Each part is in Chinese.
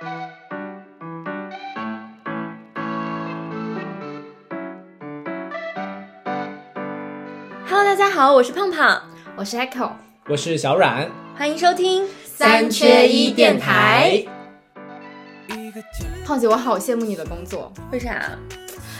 Hello，大家好，我是胖胖，我是 Echo，我是小阮，欢迎收听三缺一电台。胖姐，我好羡慕你的工作，为啥？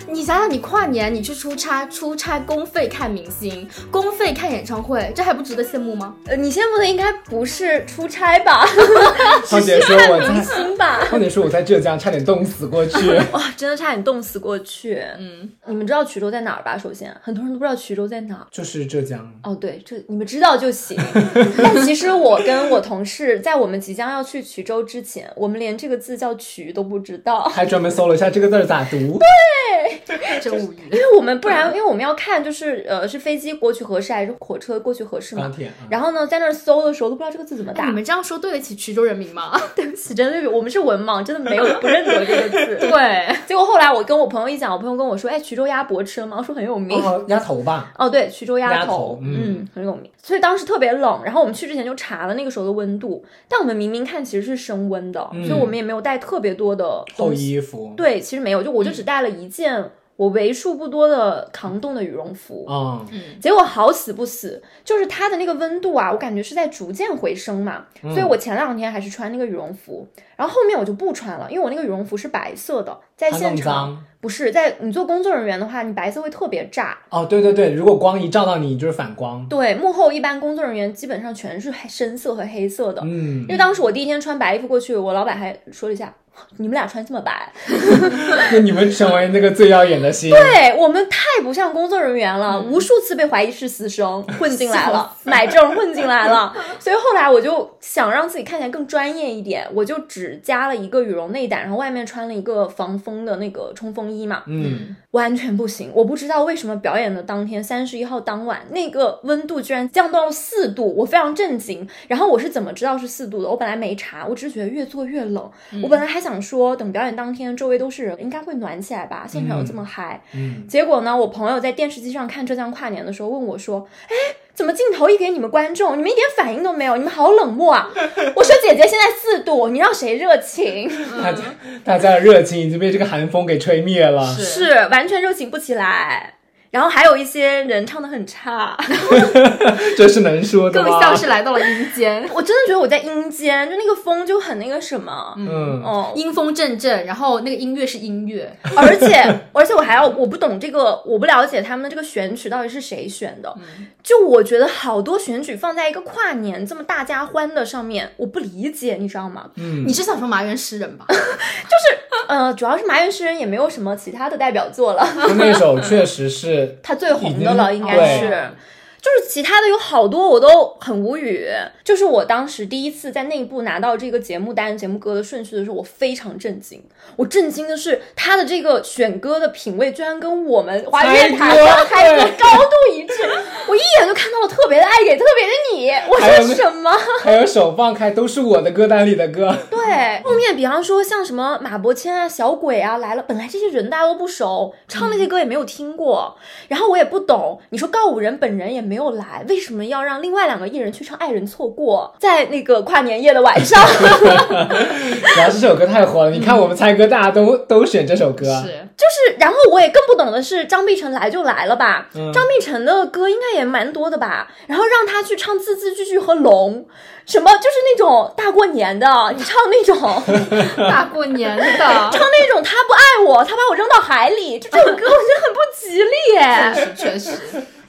你想想，你跨年你去出差，出差公费看明星，公费看演唱会，这还不值得羡慕吗？呃，你羡慕的应该不是出差吧？胖姐说我明星吧？胖姐说我在浙江差点冻死过去，哇，真的差点冻死过去。嗯，你们知道衢州在哪儿吧？首先，很多人都不知道衢州在哪儿，就是浙江。哦，对，这你们知道就行。但其实我跟我同事在我们即将要去衢州之前，我们连这个字叫衢都不知道，还专门搜了一下这个字咋读。对。真无语，因为我们不然，因为我们要看就是呃是飞机过去合适还是火车过去合适嘛。然后呢，在那儿搜的时候都不知道这个字怎么打。你们这样说对得起衢州人民吗？对不起，真的，我们是文盲，真的没有不认得这个字。对。结果后来我跟我朋友一讲，我朋友跟我说，哎，衢州鸭脖吃了吗？我说很有名。鸭头吧。哦，对，衢州鸭头，嗯，很有名。所以当时特别冷，然后我们去之前就查了那个时候的温度，但我们明明看其实是升温的，所以我们也没有带特别多的厚衣服。对，其实没有，就我就只带了一件。我为数不多的抗冻的羽绒服啊，结果好死不死，就是它的那个温度啊，我感觉是在逐渐回升嘛，所以我前两天还是穿那个羽绒服，然后后面我就不穿了，因为我那个羽绒服是白色的，在现场不是在你做工作人员的话，你白色会特别炸哦，对对对，如果光一照到你就是反光，对，幕后一般工作人员基本上全是深色和黑色的，嗯，因为当时我第一天穿白衣服过去，我老板还说了一下。你们俩穿这么白，那你们成为那个最耀眼的星。对我们太不像工作人员了，无数次被怀疑是私生 混进来了，买证混进来了。所以后来我就想让自己看起来更专业一点，我就只加了一个羽绒内胆，然后外面穿了一个防风的那个冲锋衣嘛。嗯，完全不行。我不知道为什么表演的当天，三十一号当晚，那个温度居然降到了四度，我非常震惊。然后我是怎么知道是四度的？我本来没查，我只是觉得越做越冷。我本来还想。想说等表演当天，周围都是人，应该会暖起来吧？现场有这么嗨，嗯，结果呢？我朋友在电视机上看浙江跨年的时候问我说：“哎，怎么镜头一给你们观众，你们一点反应都没有？你们好冷漠啊！” 我说：“姐姐，现在四度，你让谁热情？大家大家的热情已经被这个寒风给吹灭了，是完全热情不起来。”然后还有一些人唱的很差，这是能说的吗？更像是来到了阴间。我真的觉得我在阴间，就那个风就很那个什么，嗯哦，阴风阵阵，然后那个音乐是音乐，而且 而且我还要我不懂这个，我不了解他们的这个选曲到底是谁选的。就我觉得好多选曲放在一个跨年这么大家欢的上面，我不理解，你知道吗？嗯，你是想说麻原诗人吧？就是呃，主要是麻原诗人也没有什么其他的代表作了。那首确实是。他最红的了，应该是。就是其他的有好多我都很无语。就是我当时第一次在内部拿到这个节目单、节目歌的顺序的时候，我非常震惊。我震惊的是他的这个选歌的品味居然跟我们华语乐坛的还歌高度一致。我一眼就看到了特别的爱给特别的你。我说什么？还有手放开都是我的歌单里的歌。对，后面比方说像什么马伯骞啊、小鬼啊来了，本来这些人大家都不熟，唱那些歌也没有听过，然后我也不懂。你说告五人本人也。没有来，为什么要让另外两个艺人去唱《爱人错过》？在那个跨年夜的晚上，主要是这首歌太火了。你看我们猜歌，大家都 都选这首歌，是就是。然后我也更不懂的是，张碧晨来就来了吧？张碧晨的歌应该也蛮多的吧？然后让他去唱字字句句和龙，什么就是那种大过年的，你唱那种 大过年的，唱那种他不爱我，他把我扔到海里，就这首歌我觉得很不吉利。确实，确实。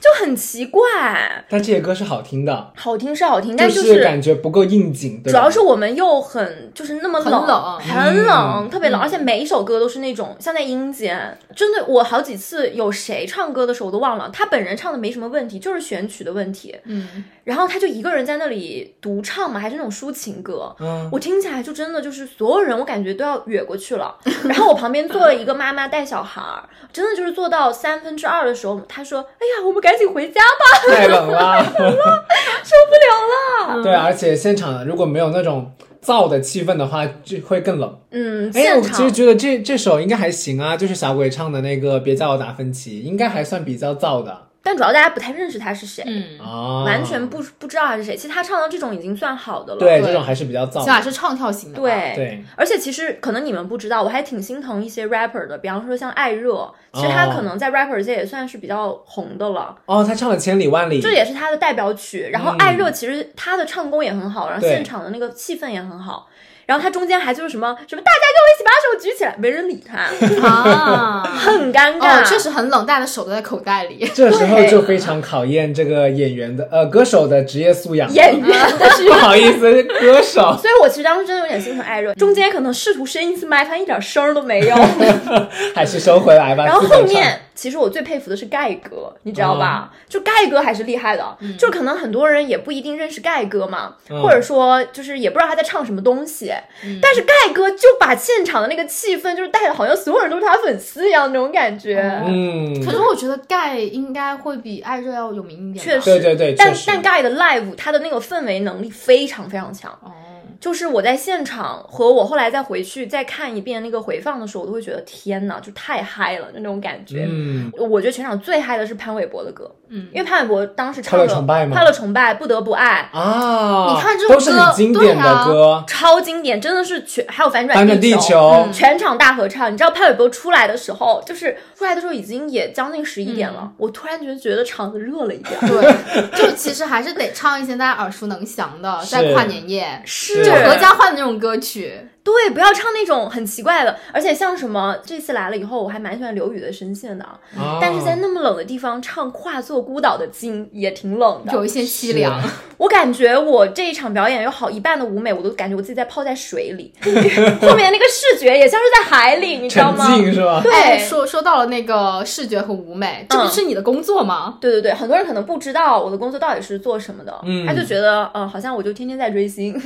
就很奇怪，但这些歌是好听的，好听是好听，但就是感觉不够应景。主要是我们又很就是那么冷，很冷，特别冷，而且每一首歌都是那种像在阴间。真的，我好几次有谁唱歌的时候我都忘了，他本人唱的没什么问题，就是选曲的问题。嗯，然后他就一个人在那里独唱嘛，还是那种抒情歌。嗯，我听起来就真的就是所有人，我感觉都要哕过去了。然后我旁边坐了一个妈妈带小孩儿，真的就是坐到三分之二的时候，他说：“哎呀，我们赶。”赶紧回家吧！太冷了，受不了了。对，而且现场如果没有那种燥的气氛的话，就会更冷。嗯，哎，我其实觉得这这首应该还行啊，就是小鬼唱的那个《别叫我达芬奇》，应该还算比较燥的。但主要大家不太认识他是谁，嗯，啊，完全不不知道他是谁。其实他唱到这种已经算好的了。对，对这种还是比较早起。码是唱跳型的。对对，而且其实可能你们不知道，我还挺心疼一些 rapper 的，比方说像艾热，其实他哦可能在 rapper 界也算是比较红的了，哦，他唱了《千里万里》，这也是他的代表曲。然后嗯艾热其实他的唱功也很好，然后现场的那个气氛也很好。然后他中间还就是什么什么，大家跟我一起把手举起来，没人理他，啊，很尴尬。哦，确实很冷，大家的手都在口袋里。这时候就非常考验这个演员的呃歌手的职业素养。演员的是不好意思，歌手 所以我其实当时真的有点心疼艾热，中间可能试图伸一次麦，发现一点声儿都没有。还是收回来吧。然后后面，其实我最佩服的是盖哥，你知道吧？就盖哥还是厉害的，就可能很多人也不一定认识盖哥嘛，嗯。或者说就是也不知道他在唱什么东西，但是盖哥就把现场的那个气氛就是带的好像所有人都是他粉丝一样那种感觉。嗯，可是我觉得盖应该会比艾热要有名一点。确实，对对对但确实。但盖的 live 他的那个氛围能力非常非常强，哦，就是我在现场和我后来再回去再看一遍那个回放的时候，我都会觉得天呐，就太嗨了那种感觉。嗯，我觉得全场最嗨的是潘玮柏的歌，嗯因为潘玮柏当时唱的快乐崇拜吗快乐崇拜》不得不爱。啊，你看这种都是很经典的歌对啊，超经典，真的是全还有反转反转地球，球，全场大合唱。你知道潘玮柏出来的时候，就是出来的时候已经也将近十一点了，我突然觉得觉得场子热了一点。对，就其实还是得唱一些大家耳熟能详的，在跨年夜，是合家欢的那种歌曲。对，不要唱那种很奇怪的，而且像什么这次来了以后，我还蛮喜欢刘宇的声线的，啊但是在那么冷的地方唱《跨座孤岛的鲸》也挺冷的。有一些凄凉，我感觉我这一场表演有好一半的舞美，我都感觉我自己在泡在水里，后面那个视觉也像是在海里，你知道沉吗？是吧？对哎，说说到了那个视觉和舞美，这不嗯是你的工作吗？对对对，很多人可能不知道我的工作到底是做什么的，嗯他就觉得，嗯、好像我就天天在追星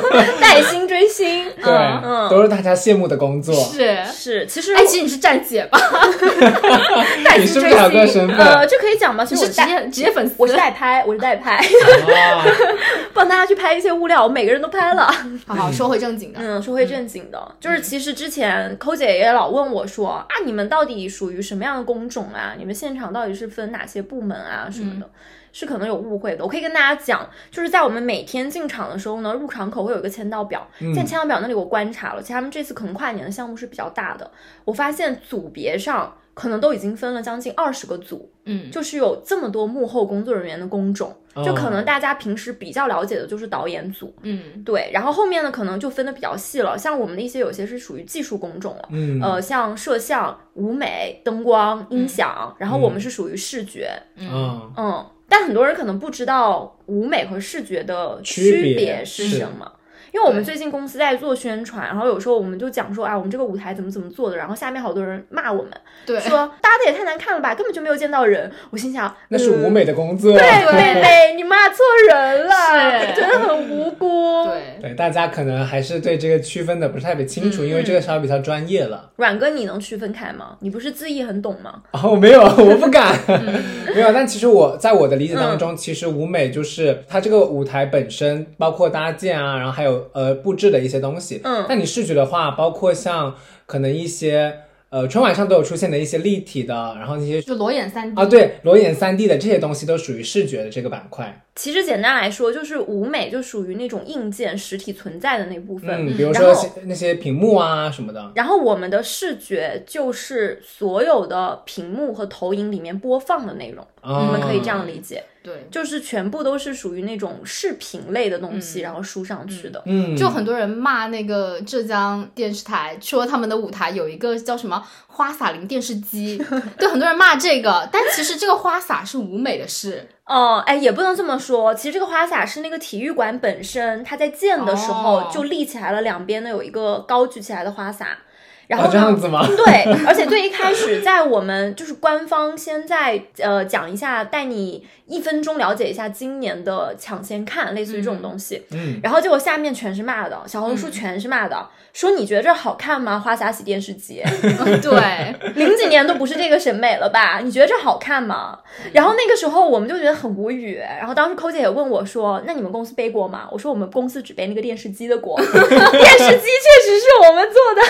带薪追星，对，嗯都是大家羡慕的工作。是。是，其实哎，其实你是站姐吧？你是不是还有个身份？呃，这可以讲吗？其实我代，业职业粉丝。我是代拍，我是代拍，啊，帮大家去拍一些物料，我每个人都拍了。好好说回正经的，嗯，说回正经的，就是其实之前抠姐也老问我说啊，你们到底属于什么样的工种啊？你们现场到底是分哪些部门啊什么的？是可能有误会的。我可以跟大家讲，就是在我们每天进场的时候呢，入场口会有一个签到表，在签到表那里我观察了，其实他们这次可能跨年的项目是比较大的，我发现组别上可能都已经分了将近二十个组，嗯，就是有这么多幕后工作人员的工种，就可能大家平时比较了解的就是导演组，嗯，对，然后后面呢可能就分的比较细了，像我们的一些有些是属于技术工种了，嗯，呃，像摄像、舞美、灯光、音响，然后我们是属于视觉，嗯，嗯，但很多人可能不知道舞美和视觉的区别是什么。因为我们最近公司在做宣传，然后有时候我们就讲说，啊，我们这个舞台怎么怎么做的，然后下面好多人骂我们，对，说搭的也太难看了吧，根本就没有见到人。我心想，那是舞嗯美的工作。对 妹妹，你骂错人了，真的很无辜。，对，对，大家可能还是对这个区分的不是特别清楚，因为这个稍微比较专业了。阮哥，你能区分开吗？你不是字义很懂吗？哦，没有，我不敢，没有。但其实我在我的理解当中，其实舞美就是它这个舞台本身，包括搭建啊，然后还有呃布置的一些东西。嗯但你视觉的话，包括像可能一些呃春晚上都有出现的一些立体的，然后那些就裸眼三 D 啊对裸眼三 D 的这些东西都属于视觉的这个板块。其实简单来说，就是舞美就属于那种硬件实体存在的那部分。嗯，比如说些那些屏幕啊什么的。然后我们的视觉就是所有的屏幕和投影里面播放的内容，啊你们可以这样理解，对，就是全部都是属于那种视频类的东西，然后输上去的。嗯，就很多人骂那个浙江电视台，说他们的舞台有一个叫什么花洒铃电视机，对，很多人骂这个，但其实这个花洒是舞美的事，哦，哎，也不能这么说。其实这个花洒是那个体育馆本身，它在建的时候哦就立起来了，两边呢有一个高举起来的花洒。这样子吗？对，而且最一开始，在我们就是官方先在呃讲一下，带你一分钟了解一下今年的抢先看，类似于这种东西。嗯，然后结果下面全是骂的，小红书全是骂的，说你觉得这好看吗？花洒洗电视机，对，零几年都不是这个审美了吧？你觉得这好看吗？然后那个时候我们就觉得很无语。然后当时抠姐也问我说：“那你们公司背锅吗？”我说：“我们公司只背那个电视机的锅，电视机确实是我们做的。”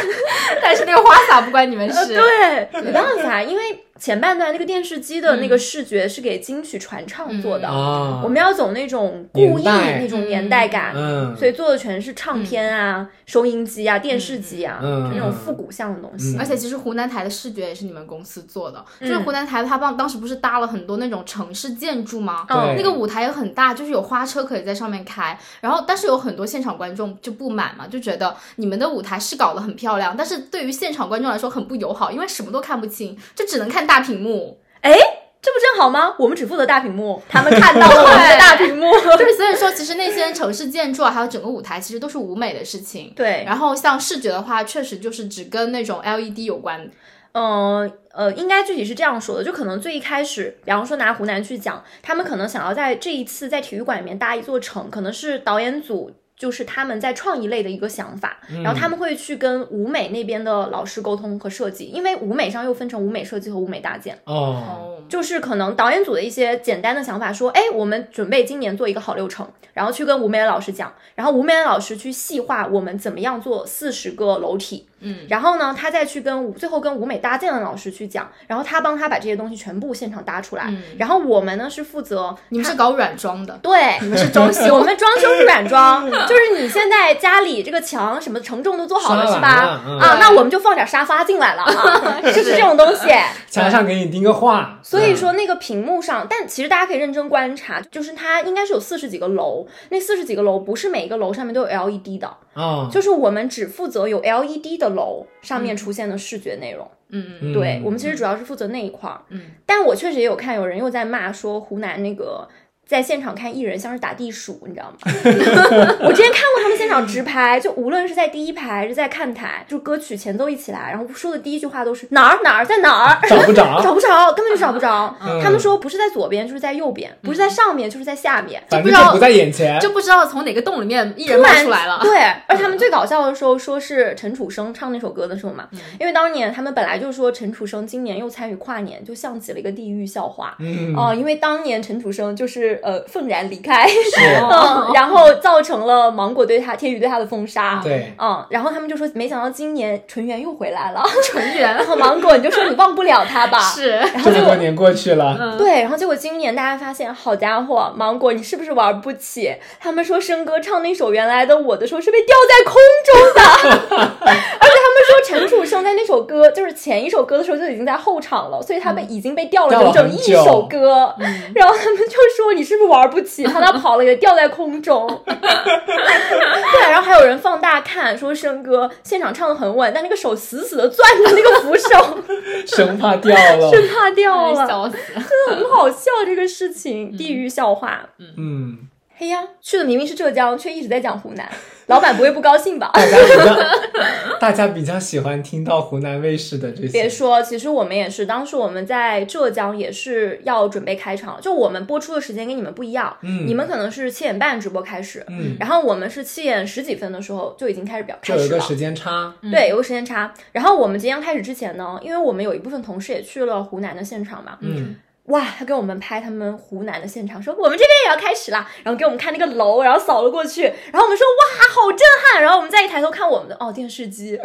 但是那个花洒不关你们呃，事，对，没办法，因为前半段那个电视机的那个视觉是给金曲传唱做的，啊，我们要走那种故意那种年代感，嗯，所以做的全是唱片啊、收音机啊、电视机啊，嗯。就那种复古向的东西。嗯。而且其实湖南台的视觉也是你们公司做的，嗯。就是湖南台它帮当时不是搭了很多那种城市建筑吗？对。那个舞台也很大，就是有花车可以在上面开，然后但是有很多现场观众就不满嘛，就觉得你们的舞台是搞得很漂亮，但是对于现场观众来说很不友好，因为什么都看不清，就只能看大屏幕。哎这不正好吗？我们只负责大屏幕，他们看到了 我们的大屏幕。对，所以说其实那些城市建筑啊，还有整个舞台，其实都是舞美的事情。对，然后像视觉的话，确实就是只跟那种 LED 有关。嗯呃，应该具体是这样说的，就可能最一开始，比方说拿湖南去讲，他们可能想要在这一次在体育馆里面搭一座城，可能是导演组。就是他们在创意类的一个想法，然后他们会去跟舞美那边的老师沟通和设计，因为舞美上又分成舞美设计和舞美搭建。哦，哦，就是可能导演组的一些简单的想法，说，哎，我们准备今年做一个好六成，然后去跟舞美的老师讲，然后舞美的老师去细化我们怎么样做四十个楼体，嗯，然后呢，他再去跟舞最后跟舞美搭建的老师去讲，然后他帮他把这些东西全部现场搭出来，嗯。然后我们呢是负责你们是搞软装的，对，你们是装修我们装修是软装，就是你现在家里这个墙什么承重都做好了是吧？嗯。啊，那我们就放点沙发进来了啊，就是这种东西。墙上给你钉个画，所以说那个屏幕上，但其实大家可以认真观察，就是它应该是有四十几个楼，那四十几个楼不是每一个楼上面都有 LED 的，啊，就是我们只负责有 LED 的楼上面出现的视觉内容。嗯嗯对我们其实主要是负责那一块儿。嗯，但我确实也有看有人又在骂说湖南那个。在现场看艺人像是打地鼠，你知道吗？我之前看过他们现场直拍，就无论是在第一排还是在看台，就歌曲前奏一起来，然后说的第一句话都是哪儿哪儿在哪儿，找不着，找不着，根本就找不着。嗯他们说不是在左边就是在右边，不是在上面就是在下面，反不知道正就不在眼前，就不知道从哪个洞里面艺人冒出来了。对，而他们最搞笑的时候说是陈楚生唱那首歌的时候嘛，嗯因为当年他们本来就说陈楚生今年又参与跨年，就像极了一个地狱笑话。嗯，哦、因为当年陈楚生就是呃愤然离开，嗯，然后造成了芒果对他、天宇对他的封杀。对，嗯，然后他们就说，没想到今年纯元又回来了，纯元 然后芒果你就说你忘不了他吧？是，这然后结果么多年过去了，对，然后结果今年大家发现，好家伙，芒果你是不是玩不起？他们说生哥唱那首《原来的我》的时候是被吊在空中的，而且他们说陈楚生在那首歌就是前一首歌的时候就已经在后场了，所以他们已经被吊了整整一首歌。然后他们就说你是不是玩不起？他那跑了也掉在空中。对，然后还有人放大看说生哥现场唱的很稳，但那个手死死的攥着那个扶手，生怕掉了，生怕掉了。笑死。很好笑这个事情，地狱笑话。嗯，嘿呀，去的明明是浙江，却一直在讲湖南，老板不会不高兴吧？大家比较，大家比较喜欢听到湖南卫视的这些，别说，其实我们也是，当时我们在浙江也是要准备开场，就我们播出的时间跟你们不一样，嗯你们可能是七点半直播开始，嗯，然后我们是七点十几分的时候就已经开始表开始了。有一个时间差，对，有个时间差。然后我们即将开始之前呢，因为我们有一部分同事也去了湖南的现场嘛，嗯，哇，他给我们拍他们湖南的现场，说我们这边也要开始啦，然后给我们看那个楼，然后扫了过去，然后我们说哇，好震撼，然后我们再一抬头看我们的哦电视机，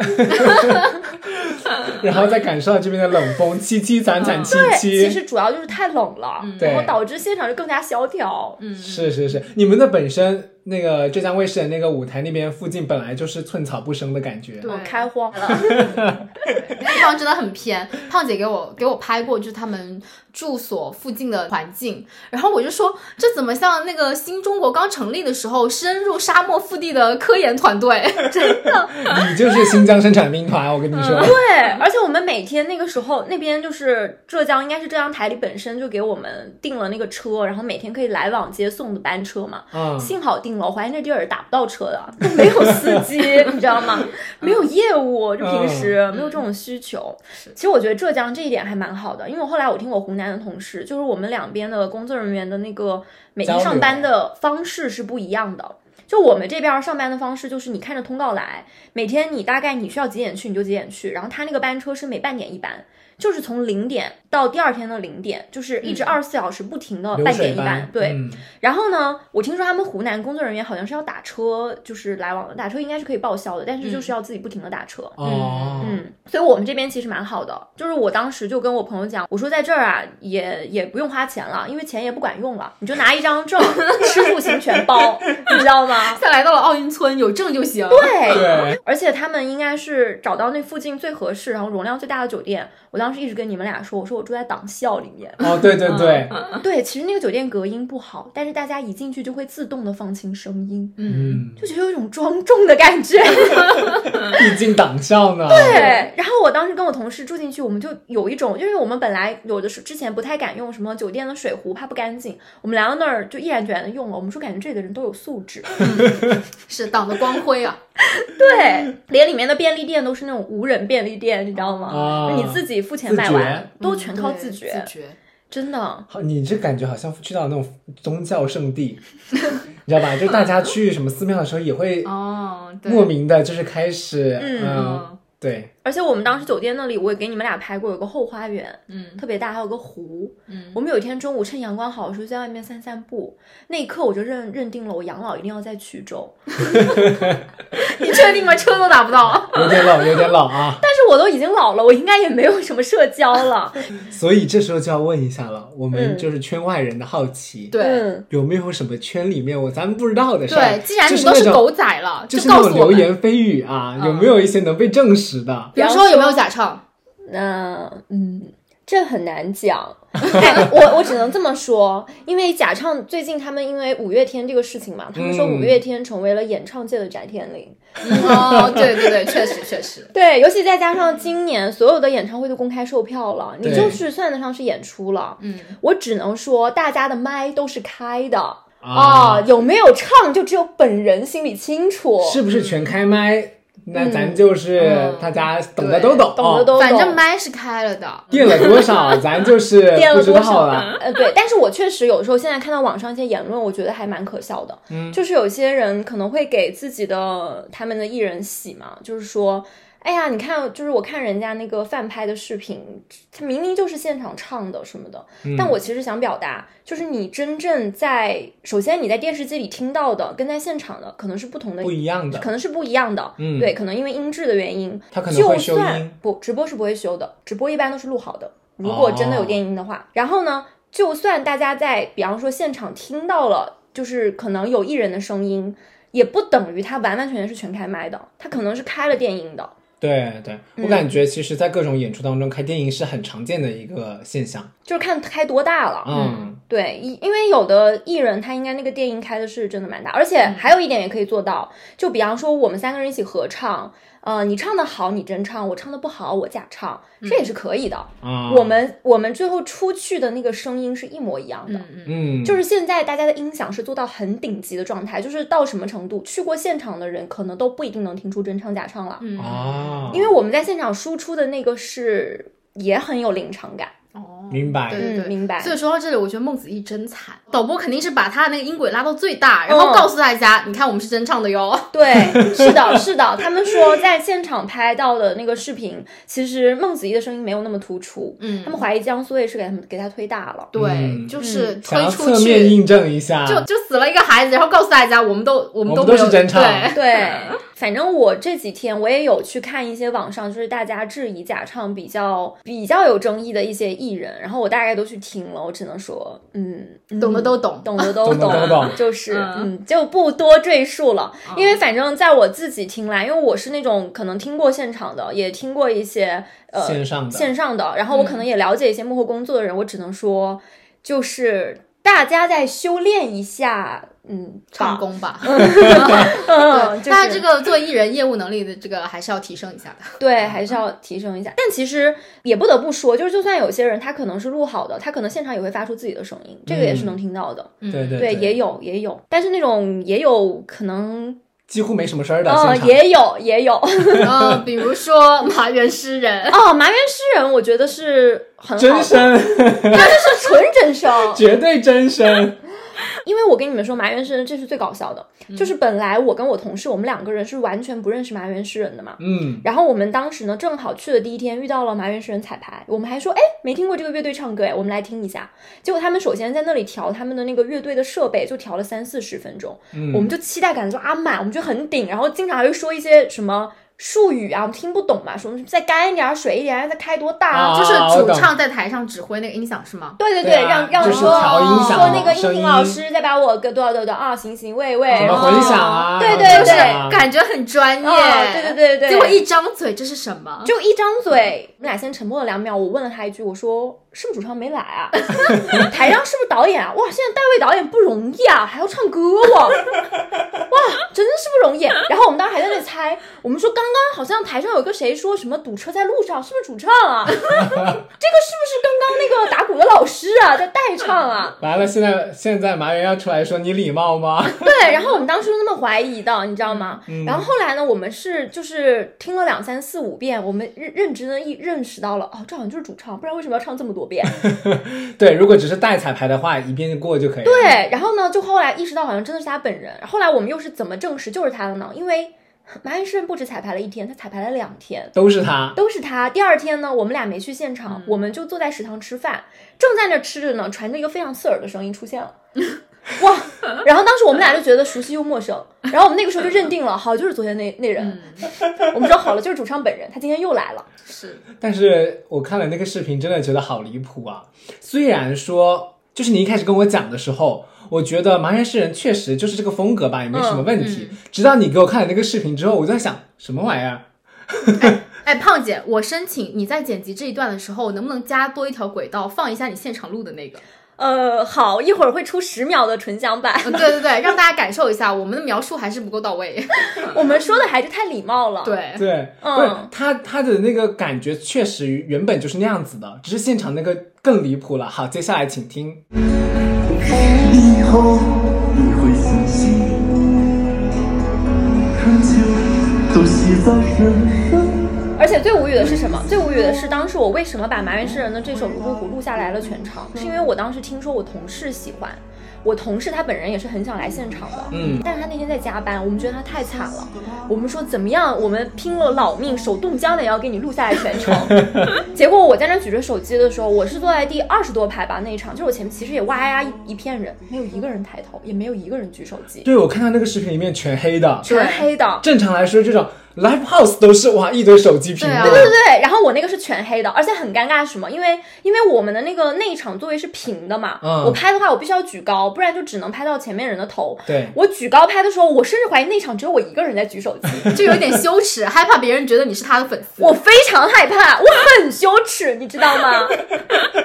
然后再感受到这边的冷风，凄凄惨惨戚。戚，其，实主要就是太冷了，对然后导致现场就更加萧条，嗯，是是是，你们的本身那个浙江卫视的那个舞台那边附近本来就是寸草不生的感觉，对。哦开荒。了，那 地方真的很偏。胖姐给我给我拍过，就是他们住所附近的环境，然后我就说，这怎么像那个新中国刚成立的时候深入沙漠腹地的科研团队？真的，你就是新疆生产兵团，我跟你说，对，而且我们每天那个时候那边就是浙江，应该是浙江台里本身就给我们订了那个车，然后每天可以来往接送的班车嘛，嗯，幸好订了，我怀疑那地儿打不到车的，都没有司 机，你知道吗？没有业务，就平时没有这种需求。其实我觉得浙江这一点还蛮好的，因为我后来我听我湖南的同事，就是我们两边的工作人员的那个每天上班的方式是不一样的。就我们这边上班的方式，就是你看着通告来，每天你大概你需要几点去你就几点去，然后他那个班车是每半点一班。就是从零点到第二天的零点，就是一直二十四小时不停的流半点一水班班。对，嗯然后呢，我听说他们湖南工作人员好像是要打车，就是来往的，打车应该是可以报销的，但是就是要自己不停的打车。哦，嗯，所以我们这边其实蛮好的，就是我当时就跟我朋友讲，我说在这儿啊，也也不用花钱了，因为钱也不管用了，你就拿一张证，吃住行全包，你知道吗？现在来到了奥运村，有证就行。对，对而且他们应该是找到那附近最合适，然后容量最大的酒店。我当时一直跟你们俩说，我说我住在党校里面。哦，对对对，对，其实那个酒店隔音不好，但是大家一进去就会自动的放轻声音，嗯，就觉得有一种庄重的感觉。毕竟党校呢，对，然后我当时跟我同事住进去，我们就有一种，因为我们本来有的是之前不太敢用什么酒店的水壶，怕不干净，我们来到那儿就毅然决然的用了。我们说感觉这里的人都有素质，是党的光辉啊！对，连里面的便利店都是那种无人便利店，你知道吗？啊你自己付钱买完，都嗯全靠自觉，自觉。真的。好，你这感觉好像去到那种宗教圣地，你知道吧？就大家去什么寺庙的时候，也会哦，莫名的，就是开始，嗯对，而且我们当时酒店那里，我也给你们俩拍过，有个后花园，嗯特别大，还有个湖。嗯，我们有一天中午趁阳光好的时候，在外面散散步，那一刻我就认认定了，我养老一定要在衢州。你确定吗？车都打不到。有点老，有点老啊。但是我都已经老了，我应该也没有什么社交了。所以这时候就要问一下了，我们嗯就是圈外人的好奇，对嗯，有没有什么圈里面我咱们不知道的事儿？对，既然你都是狗仔了，就是那种告诉。流言蜚语啊，有没有一些能被证实的？比如说有没有假唱？那嗯，这很难讲。哎，我我只能这么说，因为假唱最近他们因为五月天这个事情嘛，他们说嗯五月天成为了演唱界的翟天临。哦，对对对，确实确实。对，尤其再加上今年所有的演唱会都公开售票了，你就是算得上是演出了。嗯，我只能说，大家的麦都是开的啊啊，有没有唱就只有本人心里清楚。是不是全开麦？那嗯咱就 是嗯大家懂的都懂，懂的都懂，反正麦是开了的。垫了多少，咱就是不知垫了多少道了。呃，对，但是我确实有时候现在看到网上一些言论，我觉得还蛮可笑的。嗯就是有些人可能会给自己的他们的艺人洗嘛，就是说。哎呀，你看，就是我看人家那个饭拍的视频，他明明就是现场唱的什么的，嗯但我其实想表达，就是你真正在，首先你在电视机里听到的，跟在现场的可能是不同的，不一样的可能是不一样的。嗯对，可能因为音质的原因，他可能会就修算音不直播是不会修的，直播一般都是录好的。如果真的有电音的话，然后呢，就算大家在比方说现场听到了，就是可能有艺人的声音，也不等于他完完全全是全开麦的，他可能是开了电音的。对对，嗯我感觉其实，在各种演出当中，开电影是很常见的一个现象。就是看开多大了，嗯，对，因因为有的艺人他应该那个电影开的是真的蛮大，而且还有一点也可以做到，就比方说我们三个人一起合唱，呃，你唱的好你真唱，我唱的不好我假唱，这也是可以的。啊，我们我们最后出去的那个声音是一模一样的。嗯就是现在大家的音响是做到很顶级的状态，就是到什么程度，去过现场的人可能都不一定能听出真唱假唱了，嗯啊，因为我们在现场输出的那个是也很有临场感。哦，明白。对对对，嗯明白。所以说到这里，我觉得孟子义真惨，导播肯定是把他的那个音轨拉到最大，然后嗯告诉大家，你看我们是真唱的哟。对，是的，是的，他们说在现场拍到的那个视频，其实孟子义的声音没有那么突出，嗯。他们怀疑江苏卫视给他们给他推大了。对，嗯。就是推出侧面去，印证一下，就就死了一个孩子，然后告诉大家，我们都我们我们都没有都是真唱。对，对，反正我这几天我也有去看一些网上就是大家质疑假唱比较比较有争议的一些艺人，然后我大概都去听了，我只能说，嗯，嗯懂的都懂。懂的都懂的都懂就是嗯嗯，就不多赘述了，因为反正在我自己听来，因为我是那种可能听过现场的，也听过一些呃线上的线上的，然后我可能也了解一些幕后工作的人，我只能说，就是大家再修炼一下，嗯，吧，唱功吧，嗯，就是大家这个做艺人业务能力的这个还是要提升一下的。对，还是要提升一下。但其实也不得不说，就是就算有些人他可能是录好的，他可能现场也会发出自己的声音，这个也是能听到的。嗯对对对，也有也有，但是那种也有可能，几乎没什么事儿的呃，现场，也有也有。嗯，比如说麻原诗人，哦，麻原诗人，我觉得是很好的，真声，是纯真声。绝对真声，因为我跟你们说，麻原诗人这是最搞笑的，就是本来我跟我同事，我们两个人是完全不认识麻原诗人的嘛。嗯，然后我们当时呢，正好去的第一天遇到了麻原诗人彩排，我们还说，哎，没听过这个乐队唱歌，哎，我们来听一下。结果他们首先在那里调他们的那个乐队的设备，就调了三四十分钟，嗯我们就期待感就啊满，我们就很顶，然后经常还会说一些什么。术语啊，我们听不懂嘛？什么再干一点，水一点，再开多大啊就是主唱在台上指挥那个音响是吗？对对对啊让让就是说说那个音音频老师再把我个多少多少啊，行行，喂喂，什么混响啊，对对对啊感觉很专业。哦对对对对，结果一张嘴，这是什么？就一张嘴，我们俩先沉默了两秒。我问了他一句，我说是不是主唱没来啊？台上是不是导演啊？哇，现在戴维导演不容易啊，还要唱歌哇，哇，真的是不容易。然后我们当时还在那猜，我们说刚刚好像台上有个谁说什么堵车在路上，是不是主唱啊？这个是不是刚刚那个打鼓的老师啊，在代唱啊？完了，现在现在麻原要出来说你礼貌吗？对，然后我们当时就那么怀疑的，你知道吗？嗯然后后来呢，我们是就是听了两三四五遍，我们认认真的意认识到了，哦，这好像就是主唱，不然为什么要唱这么多遍？对，如果只是带彩排的话，一遍过就可以了。对，然后呢，就后来意识到好像真的是他本人。后来我们又是怎么证实就是他的呢？因为马云诗人不止彩排了一天，他彩排了两天。都是他。都是他。第二天呢，我们俩没去现场，嗯我们就坐在食堂吃饭，正在那吃着呢，传着一个非常刺耳的声音出现了，哇！然后当时我们俩就觉得熟悉又陌生，然后我们那个时候就认定了，好，就是昨天那那人。我们说好了，就是主唱本人，他今天又来了。是但是我看了那个视频，真的觉得好离谱啊！虽然说，就是你一开始跟我讲的时候，我觉得麻原诗人确实就是这个风格吧，也没什么问题。直到你给我看了那个视频之后，我就在想，什么玩意儿？哎，胖姐，我申请你在剪辑这一段的时候，能不能加多一条轨道，放一下你现场录的那个？呃，好，一会儿会出十秒的纯享版。嗯，对对对，让大家感受一下，我们的描述还是不够到位。我们说的还是太礼貌了。，对，对，嗯不是他他的那个感觉确实原本就是那样子的，只是现场那个更离谱了。好，接下来请听。以后你会相信，春秋都写在身上。而且最无语的是什么？最无语的是当时我为什么把麻原诗人的这首《泸沽湖》录下来了全场，是因为我当时听说我同事喜欢。我同事他本人也是很想来现场的，嗯但是他那天在加班，我们觉得他太惨了，我们说怎么样，我们拼了老命，手冻僵的也要给你录下来全程。结果我在那举着手机的时候，我是坐在第二十多排吧，那一场就是我前面其实也哇呀一一片人，没有一个人抬头，也没有一个人举手机，对我看到那个视频里面全黑的，全黑的。正常来说这种 live house 都是哇一堆手机屏对啊的，对对对，然后我那个是全黑的，而且很尴尬是什么？因为因为我们的那个内场座位是平的嘛，嗯我拍的话我必须要举高，不然就只能拍到前面人的头。对我举高拍的时候，我甚至怀疑内场只有我一个人在举手机，就有点羞耻，害怕别人觉得你是他的粉丝。我非常害怕，我很羞耻，你知道吗？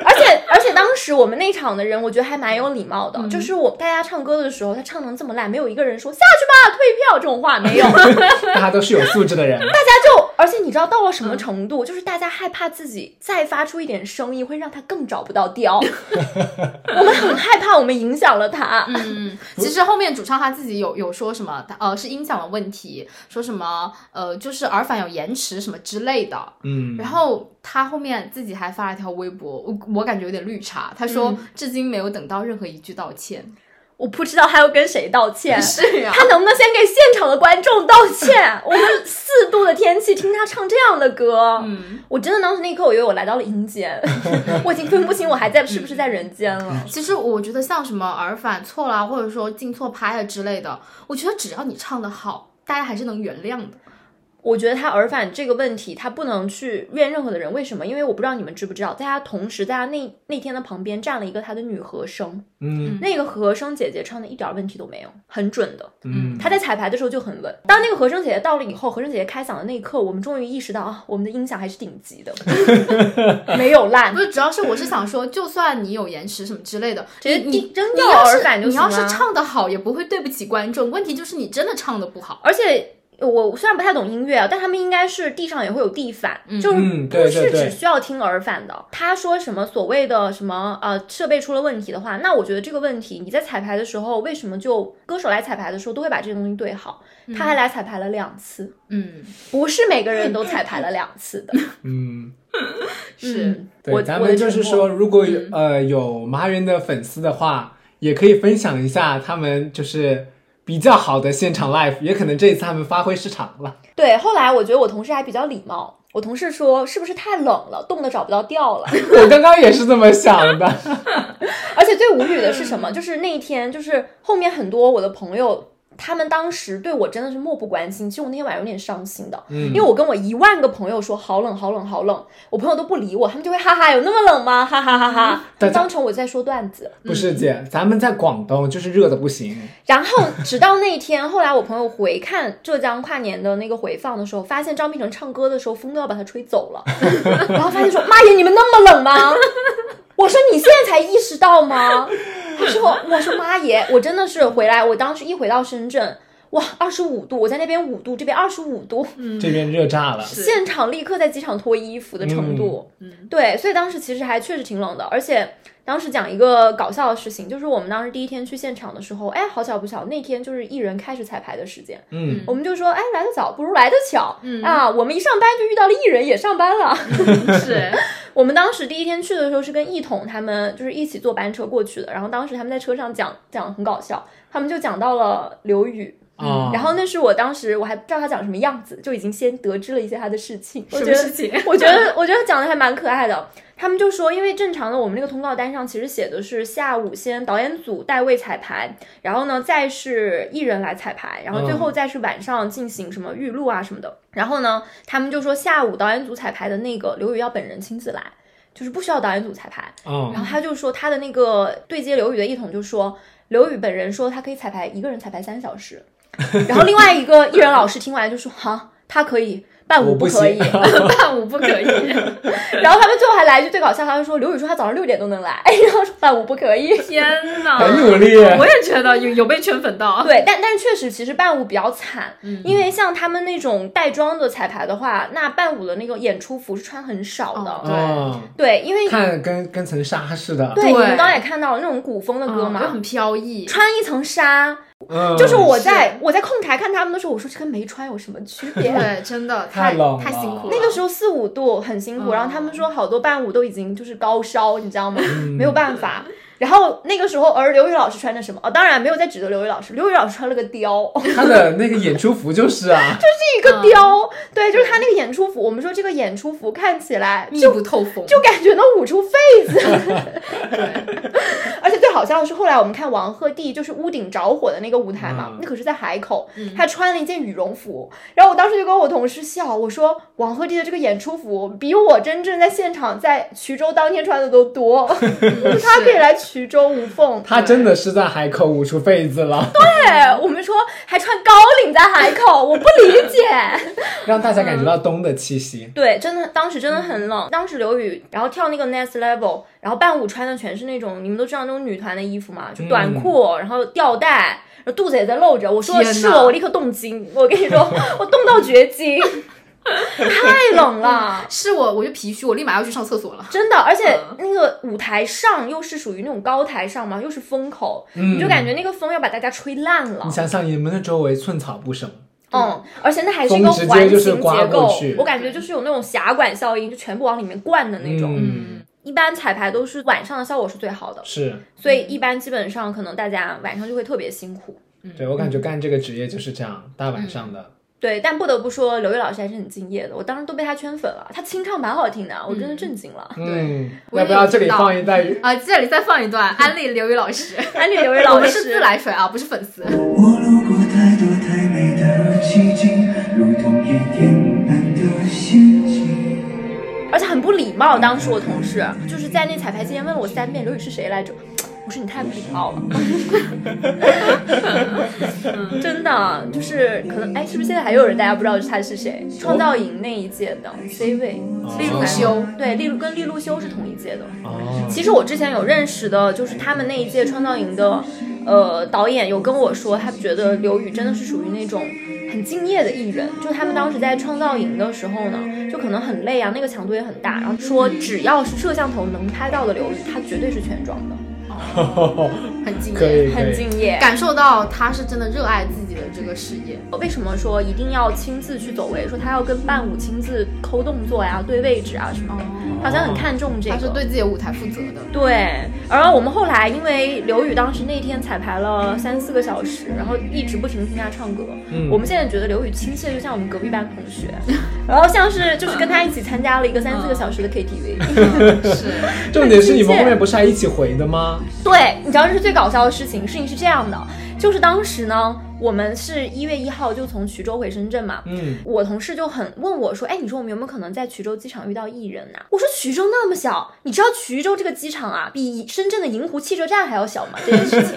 而且而且当时我们内场的人，我觉得还蛮有礼貌的，就是我大家唱歌的时候，他唱成这么烂，没有一个人说下去吧，退票这种话没有。大家都是有素质的人。大家就，而且你知道到了什么程度？就是大家害怕自己再发出一点声音，会让他更找不到调。我们很害怕，我们影响了他。嗯，其实后面主唱他自己有有说什么，他呃是音响的问题，说什么呃就是耳返有延迟什么之类的。嗯，然后他后面自己还发了一条微博，我我感觉有点绿茶，他说、至今没有等到任何一句道歉。我不知道他要跟谁道歉。是呀他能不能先给现场的观众道歉？我们四度的天气听他唱这样的歌，嗯，我真的当时那一刻，我以为我来到了阴间，我已经分不清我还在是不是在人间了。其实我觉得像什么耳返错啦，或者说进错拍了之类的，我觉得只要你唱的好，大家还是能原谅的。我觉得他耳返这个问题，他不能去怨任何的人。为什么？因为我不知道你们知不知道，在他同时，在他那那天的旁边站了一个他的女和声，嗯那个和声姐姐唱的一点问题都没有，很准的。嗯，她在彩排的时候就很稳。当那个和声姐姐到了以后，和声姐姐开嗓的那一刻，我们终于意识到啊，我们的音响还是顶级的，没有烂不。是，主要是我是想说，就算你有延迟什么之类的，直接你扔掉你要是耳返就你要是唱的好，也不会对不起观众。问题就是你真的唱的不好。而且我虽然不太懂音乐啊，但他们应该是地上也会有地反，就是嗯不是只需要听耳返的。他说什么所谓的什么呃设备出了问题的话，那我觉得这个问题你在彩排的时候，为什么就歌手来彩排的时候都会把这个东西对好？他还来彩排了两次，嗯，不是每个人都彩排了两次的。嗯，是。嗯我对，咱们就是，说，如果有、呃有麻原的粉丝的话，也可以分享一下他们就是比较好的现场 live，也可能这一次他们发挥失常了。对，后来我觉得我同事还比较礼貌，我同事说是不是太冷了，冻得找不到调了。我刚刚也是这么想的。而且最无语的是什么？就是那一天，就是后面很多我的朋友。他们当时对我真的是漠不关心，其实我那天晚上有点伤心的，嗯因为我跟我一万个朋友说好冷好冷好冷，我朋友都不理我，他们就会哈哈有那么冷吗？哈哈哈哈，就当成我在说段子。不是姐，咱们在广东就是热的不行。然后直到那一天，后来我朋友回看浙江跨年的那个回放的时候，发现张碧晨唱歌的时候风都要把他吹走了，然后发现说妈耶，你们那么冷吗？我说你现在才意识到吗？时候我说妈耶，我真的是回来，我当时一回到深圳。哇，二十五度，我在那边五度，这边二十五度，这边热炸了。现场立刻在机场脱衣服的程度。嗯，对，所以当时其实还确实挺冷的，而且当时讲一个搞笑的事情，就是我们当时第一天去现场的时候，哎，好巧不巧，那天就是艺人开始彩排的时间，嗯，我们就说，哎，来得早不如来得巧，嗯啊，我们一上班就遇到了艺人也上班了。是 我们当时第一天去的时候是跟一统他们就是一起坐班车过去的，然后当时他们在车上讲讲很搞笑，他们就讲到了刘宇。啊，然后那是我当时我还不知道他长什么样子，就已经先得知了一些他的事情。我什觉得么事情？我觉得我觉得讲的还蛮可爱的。他们就说，因为正常的我们那个通告单上其实写的是下午先导演组代位彩排，然后呢再是艺人来彩排，然后最后再是晚上进行什么预录啊什么的。然后呢，他们就说下午导演组彩排的那个刘宇要本人亲自来，就是不需要导演组彩排。嗯然后他就说他的那个对接刘宇的一统就说，刘宇本人说他可以彩排一个人彩排三小时，然后另外一个艺人老师听完就说哈，他可以。伴舞不可以，伴 舞不可以。然后他们最后还来一句最搞笑，他就说刘宇说他早上六点都能来，然后说伴舞不可以。天哪，很努力。我也觉得有有被圈粉到。对，但但是确实，其实伴舞比较惨，嗯因为像他们那种带妆的彩排的话，那伴舞的那个演出服是穿很少的。哦嗯，对，因为看跟跟层纱似的。对对你们刚刚也看到了那种古风的歌嗯，嘛，就很飘逸。穿一层纱，嗯，就是我在我在控台看他们的时候，我说这跟没穿有什么区别？对，真的太太冷太辛苦了。那个时候四五度很辛苦，嗯然后他们说好多伴舞都已经就是高烧，你知道吗？嗯没有办法。然后那个时候，而刘宇老师穿的什么？哦，当然没有在指责刘宇老师，刘宇老师穿了个貂，他的那个演出服就是啊，就是一个貂，对，就是他那个演出服。我们说这个演出服看起来密就不透风，就感觉能捂出痱子。而且最好笑的是，后来我们看王鹤棣就是屋顶着火的那个舞台嘛，嗯。那可是在海口，他穿了一件羽绒服，然后我当时就跟我同事笑，我说王鹤棣的这个演出服比我真正在现场在衢州当天穿的都多，他可以来衢州无缝。他真的是在海口捂出痱子了，对，我们说还穿高领在海口，我不理解。让大家感觉到冬的气息。对，真的，当时真的很冷。当时刘宇，然后跳那个 next level，然后伴舞穿的全是那种你们都知道那种女团的衣服嘛，就短裤，然后吊带，然后肚子也在露着。我说是我，我立刻动惊。我跟你说，我冻到绝经，太冷了。是我我就脾虚，我立马要去上厕所了。真的，而且嗯那个舞台上又是属于那种高台上嘛，又是风口，你就感觉那个风要把大家吹烂了你。想想，你们的周围寸草不生，嗯，而且那还是一个环形结构，我感觉就是有那种狭管效应，就全部往里面灌的那种。嗯，一般彩排都是晚上的效果是最好的，是所以一般基本上可能大家晚上就会特别辛苦。对我感觉干这个职业就是这样，大晚上的。对，但不得不说，刘宇老师还是很敬业的，我当时都被他圈粉了。他清唱蛮好听的，我真的震惊了。嗯，我也要不要这里放一段？啊，这里再放一段安利刘宇老师，安利刘宇老师，我们是自来水啊，不是粉丝。我路过太多太美的奇景，如同夜店般的陷阱。而且很不礼貌。当时我同事就是在那彩排期间问了我三遍刘宇是谁来着，我说你太不礼貌了。真的就是可能哎，是不是现在还有人大家不知道他是谁？创造营那一届的 C 位，利路修，对，利路跟利路修是同一届的。哦，其实我之前有认识的，就是他们那一届创造营的，呃，导演有跟我说，他觉得刘宇真的是属于那种很敬业的艺人。就他们当时在创造营的时候呢，就可能很累啊，那个强度也很大，然后说只要是摄像头能拍到的刘宇，他绝对是全妆的，很敬业。很敬业。感受到他是真的热爱自己的这个事业。为什么说一定要亲自去走位？说他要跟伴舞亲自抠动作呀、对位置啊什么的。好像很看重这个。他是对自己的舞台负责的。对，而我们后来因为刘宇当时那天彩排了三四个小时，然后一直不停地听他唱歌。嗯我们现在觉得刘宇亲切，就像我们隔壁班同学，然后像是就是跟他一起参加了一个三四个小时的 KTV。是，重点是你们后面不是还一起回的吗？对，你知道这是最搞笑的事情。事情是这样的，就是当时呢，我们是一月一号就从衢州回深圳嘛。嗯，我同事就很问我说：“哎，你说我们有没有可能在衢州机场遇到艺人呐、我说：“衢州那么小，你知道衢州这个机场啊，比深圳的银湖汽车站还要小吗？这件事情，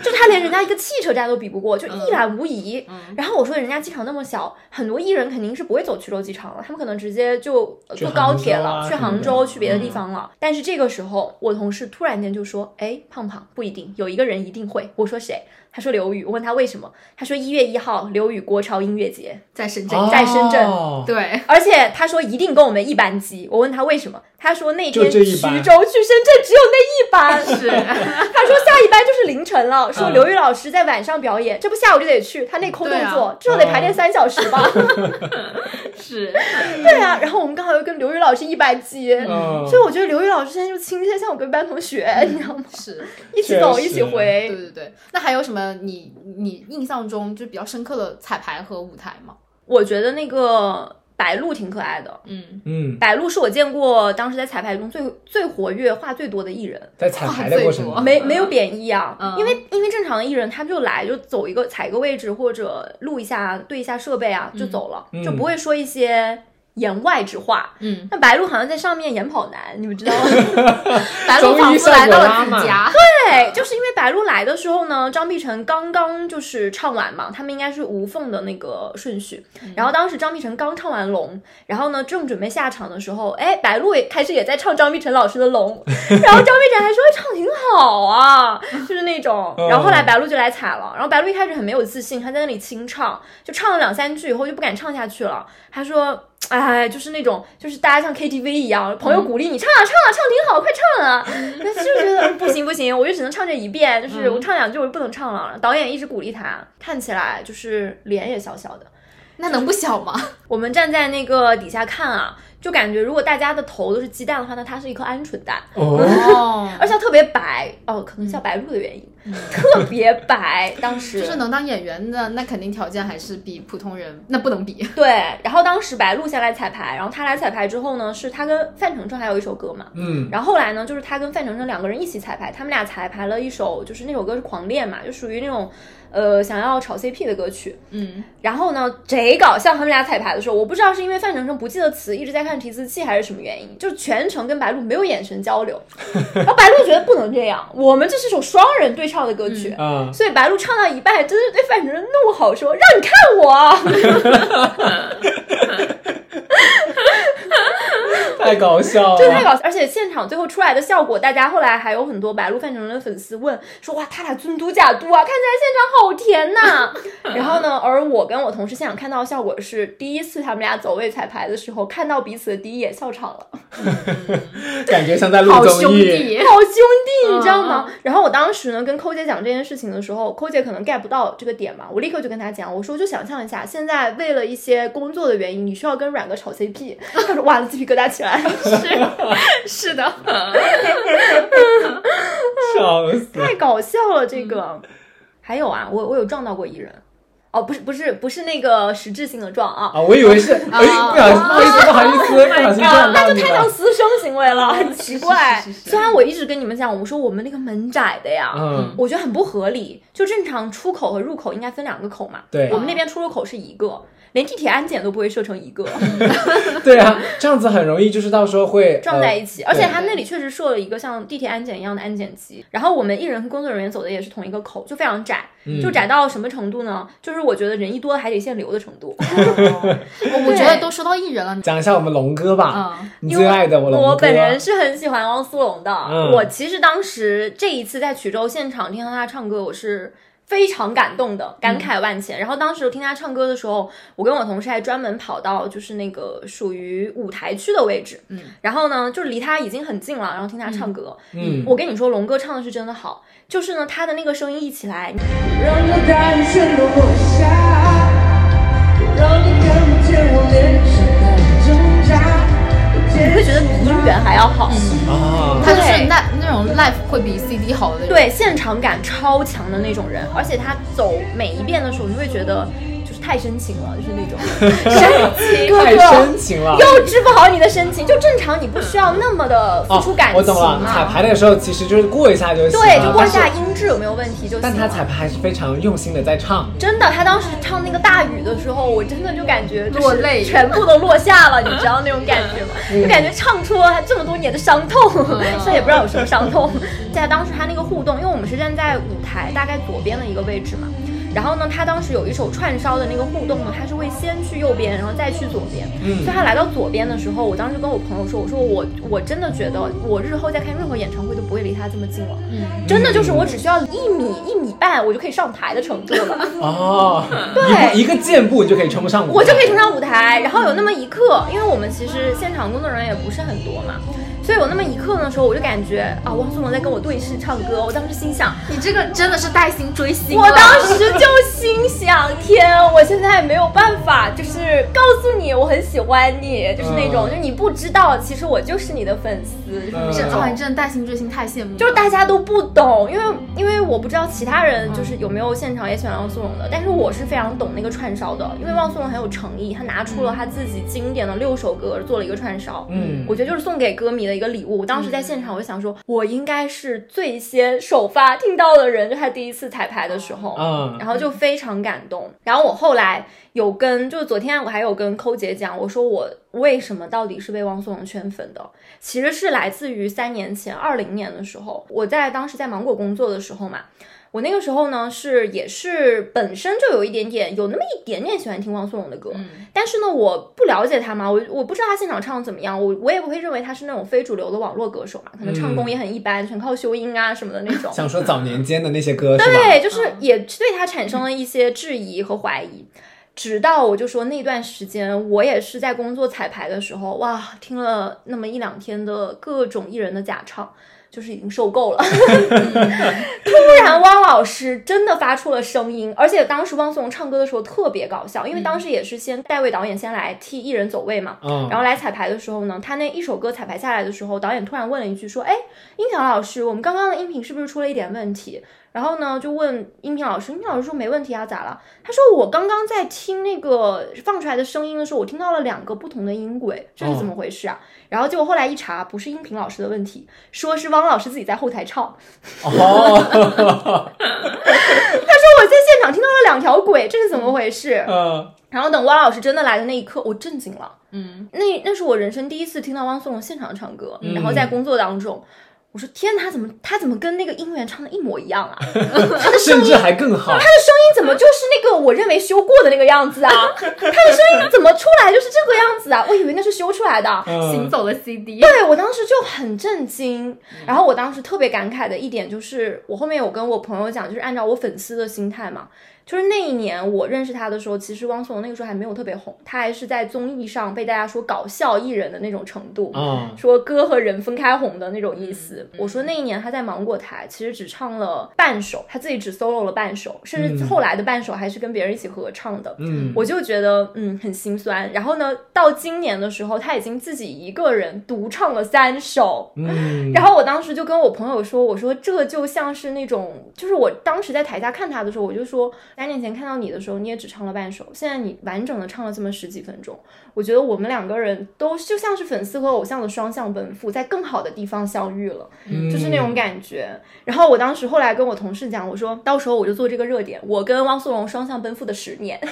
就他连人家一个汽车站都比不过，就一览无遗。然后我说：“人家机场那么小，很多艺人肯定是不会走衢州机场了，他们可能直接就坐高铁了，去杭州，去别的地方了。但是这个时候，我同事突然间就说：“哎，胖胖不一定，有一个人一定会。”我说谁？他说刘宇。我问他为什么？他说一月一号刘宇国超音乐节。在深圳。在深圳哦对，而且他说一定跟我们一班级。我问他为什么，他说那天就这一班衢州去深圳只有那一班。是，他说下一班就是凌晨了，说嗯刘宇老师在晚上表演，这不下午就得去，他那空动作，至少得排练三小时吧？是，对啊，然后我们刚好又跟刘宇老师一班机。嗯所以我觉得刘宇老师现在就亲切，像我跟班同学，你知道吗？是，一起走，一起回。对对对。那还有什么你你印象中就比较深刻的彩排和舞台吗？我觉得那个白鹿挺可爱的，嗯，嗯，白鹿是我见过当时在彩排中最最活跃、话最多的艺人。在彩排的过程。中，没没有贬义啊，嗯。因为因为正常的艺人他就来就走一个踩一个位置或者录一下对一下设备啊就走了，嗯。就不会说一些言外之话。嗯，那白鹿好像在上面演跑男，你们知道吗？白鹿仿佛来到了自己家。对，就是因为白鹿来的时候呢，张碧晨刚刚就是唱完嘛，他们应该是无缝的那个顺序。然后当时张碧晨刚唱完《龙》，然后呢正准备下场的时候，哎，白鹿也开始也在唱张碧晨老师的《龙》，然后张碧晨还说唱挺好啊，就是那种。然后后来白鹿就来踩了，然后白鹿一开始很没有自信，他在那里清唱，就唱了两三句以后就不敢唱下去了，他说。哎，就是那种，就是大家像 KTV 一样，朋友鼓励你、唱啊唱啊，唱挺好，快唱啊！那就觉得嗯不行不行，我就只能唱这一遍，就是我唱两句我就不能唱了。导演一直鼓励他，看起来就是脸也小小的。那能不小吗？我们站在那个底下看啊，就感觉如果大家的头都是鸡蛋的话，那它是一颗鹌鹑蛋，哦，哦，而且它特别白哦，可能叫白鹿的原因，特别白。当时就是能当演员的，那肯定条件还是比普通人那不能比。对，然后当时白鹿先来彩排，然后他来彩排之后呢，是他跟范丞丞还有一首歌嘛，嗯，然后后来呢，就是他跟范丞丞两个人一起彩排，他们俩彩排了一首，就是那首歌是《狂恋》嘛，就属于那种，呃，想要炒 CP 的歌曲。嗯，然后呢，贼搞笑，他们俩彩排的时候，我不知道是因为范丞丞不记得词，一直在看提词器，还是什么原因，就是全程跟白鹿没有眼神交流。然后白鹿觉得不能这样，我们这是首双人对唱的歌曲。啊，所以白鹿唱到一半，真是对范丞丞怒吼说：“让你看我！” 太搞笑了。这太搞笑，而且现场最后出来的效果，大家后来还有很多白鹿范丞丞的粉丝问说：“哇，他俩尊嘟假嘟啊，看起来现场好甜呐、然后呢，而我跟我同事现场看到的效果是，第一次他们俩走位彩排的时候，看到彼此的第一眼笑场了，感觉像在录好兄。弟，好兄弟，你知道吗？然后我当时呢跟抠姐讲这件事情的时候，抠姐可能 get 不到这个点嘛，我立刻就跟她讲，我说就想象一下，现在为了一些工作的原因，你需要跟软哥炒 CP，她说哇，鸡皮疙瘩起来。是是的，笑死！太搞笑了，这个。还有啊，我我有撞到过艺人，哦，不是不是不是那个实质性的撞啊，啊，我以为是，哎，不好意思，不好意思，不小心撞到你那就太像。私生行为了，很奇怪虽然我一直跟你们讲，我说我们那个门窄的呀，嗯，我觉得很不合理。就正常出口和入口应该分两个口嘛，对我们那边出入口是一个，连地铁安检都不会设成一个，对啊，这样子很容易，就是到时候会撞在一起。呃而且他那里确实设了一个像地铁安检一样的安检机，然后我们艺人和工作人员走的也是同一个口，就非常窄，嗯就窄到什么程度呢？就是我觉得人一多还得限流的程度。我我觉得都说到艺人了，讲一下我们龙哥吧，嗯，你最爱的我龙哥。我本人是很喜欢汪苏泷的。嗯我其实当时这一次在衢州现场听到他唱歌，我是。非常感动的，感慨万千。然后当时听他唱歌的时候，我跟我同事还专门跑到就是那个属于舞台区的位置，嗯，然后呢，就是离他已经很近了，然后听他唱歌。嗯，我跟你说，龙哥唱的是真的好，就是呢，他的那个声音一起来，让落下，让你看不见我脸上的挣扎。你会觉得远还要好。他就是那那种 life 会比 cd 好的对现场感超强的那种人而且他走每一遍的时候你会觉得太深情了，就是那种 深情，哥太深情了。又治不好你的深情，就正常你不需要那么的付出感情、哦，我懂了，彩排的时候其实就是过一下就行。对，就过一下音质有没有问题就。但他彩排还是非常用心的在唱。真的，他当时唱那个大雨的时候，我真的就感觉就是落泪全部都落下了，你知道那种感觉吗？就感觉唱出了他这么多年的伤痛，虽然也不知道有什么伤痛。在当时他那个互动，因为我们是站在舞台大概左边的一个位置嘛。然后呢，他当时有一首串烧的那个互动呢，他是会先去右边，然后再去左边。嗯所以他来到左边的时候，我当时跟我朋友说，我说我我真的觉得我日后再看任何演唱会都不会离他这么近了。嗯，真的就是我只需要一米一米半，我就可以上台的程度了。哦，对一一个箭步就可以冲上舞台，我就可以冲上舞台，然后有那么一刻，因为我们其实现场工作人员也不是很多嘛，所以有那么一刻的时候，我就感觉啊，汪苏泷在跟我对视唱歌，我当时心想，你这个真的是带薪追星。我当时就心想，天，我现在没有办法，就是告诉你我很喜欢你，就是那种，嗯就你不知道，其实我就是你的粉丝，就是嗯这哇，你。真的带薪追星太羡慕了。就是大家都不懂，因为因为我不知道其他人就是有没有现场也喜欢汪苏泷的，但是我是非常懂那个串烧的，因为汪苏泷很有诚意，他拿出了他自己经典的六首歌做了一个串烧，嗯我觉得就是送给歌迷的一个礼物。我当时在现场，我就想说，我应该是最先首发听到的人，就他第一次彩排的时候，嗯然后就非常感动。然后我后来有跟，就是昨天我还有跟抠姐讲，我说我为什么到底是被汪苏泷圈粉的，其实是来自于三年前，二零年的时候，我在当时在芒果工作的时候嘛。我那个时候呢，是也是本身就有一点点，有那么一点点喜欢听汪苏泷的歌，但是呢，我不了解他嘛，我我不知道他现场唱得怎么样，我我也不会认为他是那种非主流的网络歌手嘛，可能唱功也很一般，全靠修音啊什么的那种。想说早年间的那些歌？对，就是也对他产生了一些质疑和怀疑。直到我就说那段时间，我也是在工作彩排的时候，哇，听了那么一两天的各种艺人的假唱，就是已经受够了。突然，汪老师真的发出了声音，而且当时汪苏泷唱歌的时候特别搞笑，因为当时也是先代位导演先来替艺人走位嘛，嗯，然后来彩排的时候呢，他那一首歌彩排下来的时候，导演突然问了一句说：“哎，音响老师，我们刚刚的音频是不是出了一点问题？”然后呢，就问音频老师，音频老师说没问题啊，咋了？他说我刚刚在听那个放出来的声音的时候，我听到了两个不同的音轨，这是怎么回事啊？然后结果后来一查，不是音频老师的问题，说是汪老师自己在后台唱。哦，他说我在现场听到了两条鬼，这是怎么回事？嗯，然后等汪老师真的来的那一刻，我震惊了。嗯，那那是我人生第一次听到汪苏泷现场唱歌，嗯然后在工作当中，我说天，他怎么他怎么跟那个音源唱的一模一样啊？甚至还更好。他的声音怎么就是那个我认为修过的那个样子啊？他的声音怎么出来就是这个样子啊？我以为那是修出来的。行嗯，走的 CD。对我当时就很震惊，然后我当时特别感慨的一点就是，我后面有跟我朋友讲，就是按照我粉丝的心态嘛，就是那一年我认识他的时候，其实汪苏泷那个时候还没有特别红，他还是在综艺上被大家说搞笑艺人的那种程度，嗯，说歌和人分开红的那种意思。我说那一年他在芒果台其实只唱了半首，他自己只 solo 了半首，甚至后来的半首还是跟别人一起合唱的。嗯，我就觉得嗯很心酸。然后呢，到今年的时候，他已经自己一个人独唱了三首。嗯，然后我当时就跟我朋友说，我说这就像是那种，就是我当时在台下看他的时候，我就说，三年前看到你的时候，你也只唱了半首，现在你完整的唱了这么十几分钟，我觉得我们两个人都就像是粉丝和偶像的双向奔赴，在更好的地方相遇了，就是那种感觉。然后我当时后来跟我同事讲，我说到时候我就做这个热点，我跟汪苏泷双向奔赴的十年。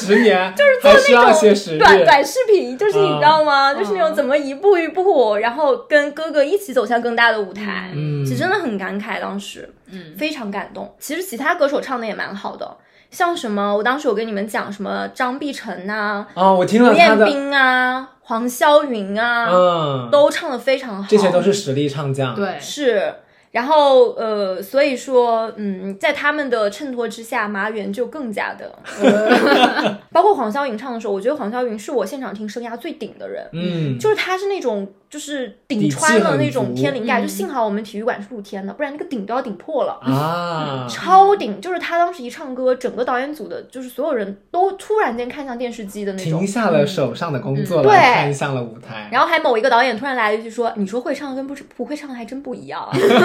十年 就是还需要些时日。短短视频，就是你嗯知道吗？就是那种怎么一步一步，然后跟哥哥一起走向更大的舞台，嗯其实真的很感慨，当时，嗯非常感动。其实其他歌手唱的也蛮好的，像什么，我当时有跟你们讲什么张碧晨呐、哦，我听胡了他的，彦斌啊、黄霄云啊，嗯，都唱的非常好，这些都是实力唱将。，对，是。然后呃，所以说嗯，在他们的衬托之下，麻原就更加的，呃、包括黄霄云唱的时候，我觉得黄霄云是我现场听生涯最顶的人，嗯，就是他是那种就是顶穿了那种天灵盖，嗯就幸好我们体育馆是露天的，不然那个顶都要顶破了。啊，超顶，就是他当时一唱歌，整个导演组的，就是所有人都突然间看向电视机的那种停。下了手上的工作嗯对看向了舞台，然后还某一个导演突然来了一句说：“你说会唱的跟不不会唱的还真不一样啊。”虽然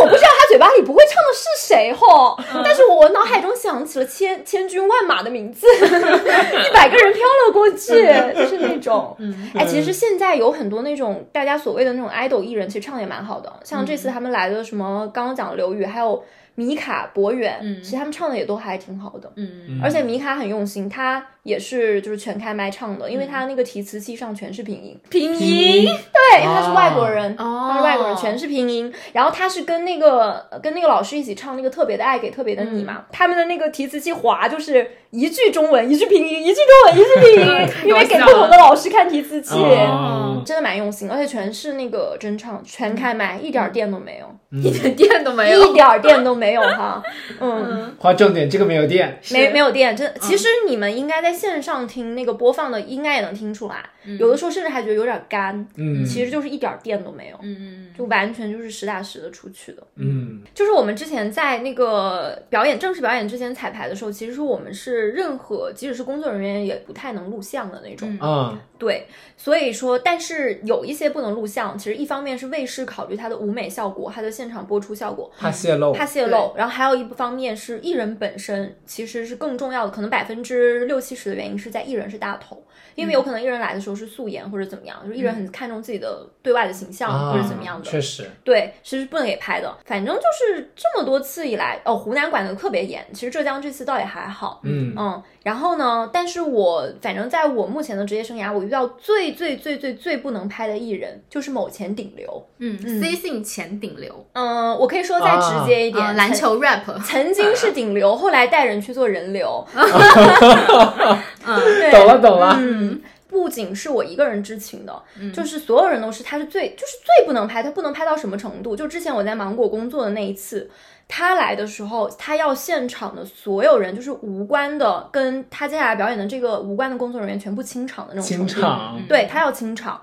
我不知道他嘴巴里不会唱的是谁吼，但是我脑海中想起了千千军万马的名字，一百个人飘了过去，就是那种。哎，其实现在有很多那种大家所谓的那种 idol 艺人，其实唱的也蛮好的。像这次他们来的什么刚刚讲的刘宇，还有米卡、博远，嗯。其实他们唱的也都还挺好的。嗯。而且米卡很用心，他也是就是全开麦唱的，因为他那个提词器上全是拼音，拼拼音？对，因为他是外国人，哦外国人，全是拼音。然后他是跟那个呃跟那个老师一起唱那个特别的爱给特别的你嘛，他们的那个提词器划就是一句中文一句拼音，一句中文一句拼音，因为 给不同的老师看提词器。嗯。真的蛮用心，而且全是那个真唱，全开麦，一点儿电都没有，一点电都没有。一点儿电都没有哈。嗯，划重点，这个没有电，没没有电，真。其实你们应该在线上听那个播放的，应该也能听出来。有的时候甚至还觉得有点干，嗯。其实就是一点电都没有，嗯就完全就是实打实的出去的。嗯。就是我们之前在那个表演正式表演之前彩排的时候，其实是我们是任何即使是工作人员也不太能录像的那种。嗯，对，所以说，但是有一些不能录像，其实一方面是卫视考虑它的舞美效果，它的现场播出效果，怕泄露，怕泄露，然后还有一方面是艺人本身其实是更重要的，可能百分之六七十的原因是在艺人是大头，因为有可能艺人来的时候是素颜或者怎么样，就是艺人很看重自己的对外的形象、啊或者怎么样的，确实，对，其实不能给拍的。反正就是这么多次以来，哦，湖南管的特别严，其实浙江这次倒也还好。嗯嗯，然后呢？但是我反正在我目前的职业生涯，我遇到最最最最最不能拍的艺人就是某前顶流。嗯，C 姓前顶流，嗯，我可以说再直接一点，啊，篮球 rap，曾经是顶流，后来带人去做人流。嗯，懂了懂了，嗯，不仅是我一个人知情的，就是所有人都是，他是最就是最不能拍，他不能拍到什么程度？就之前我在芒果工作的那一次。他来的时候，他要现场的所有人，就是无关的，跟他接下来表演的这个无关的工作人员全部清场的那种程度。清场，对他要清场。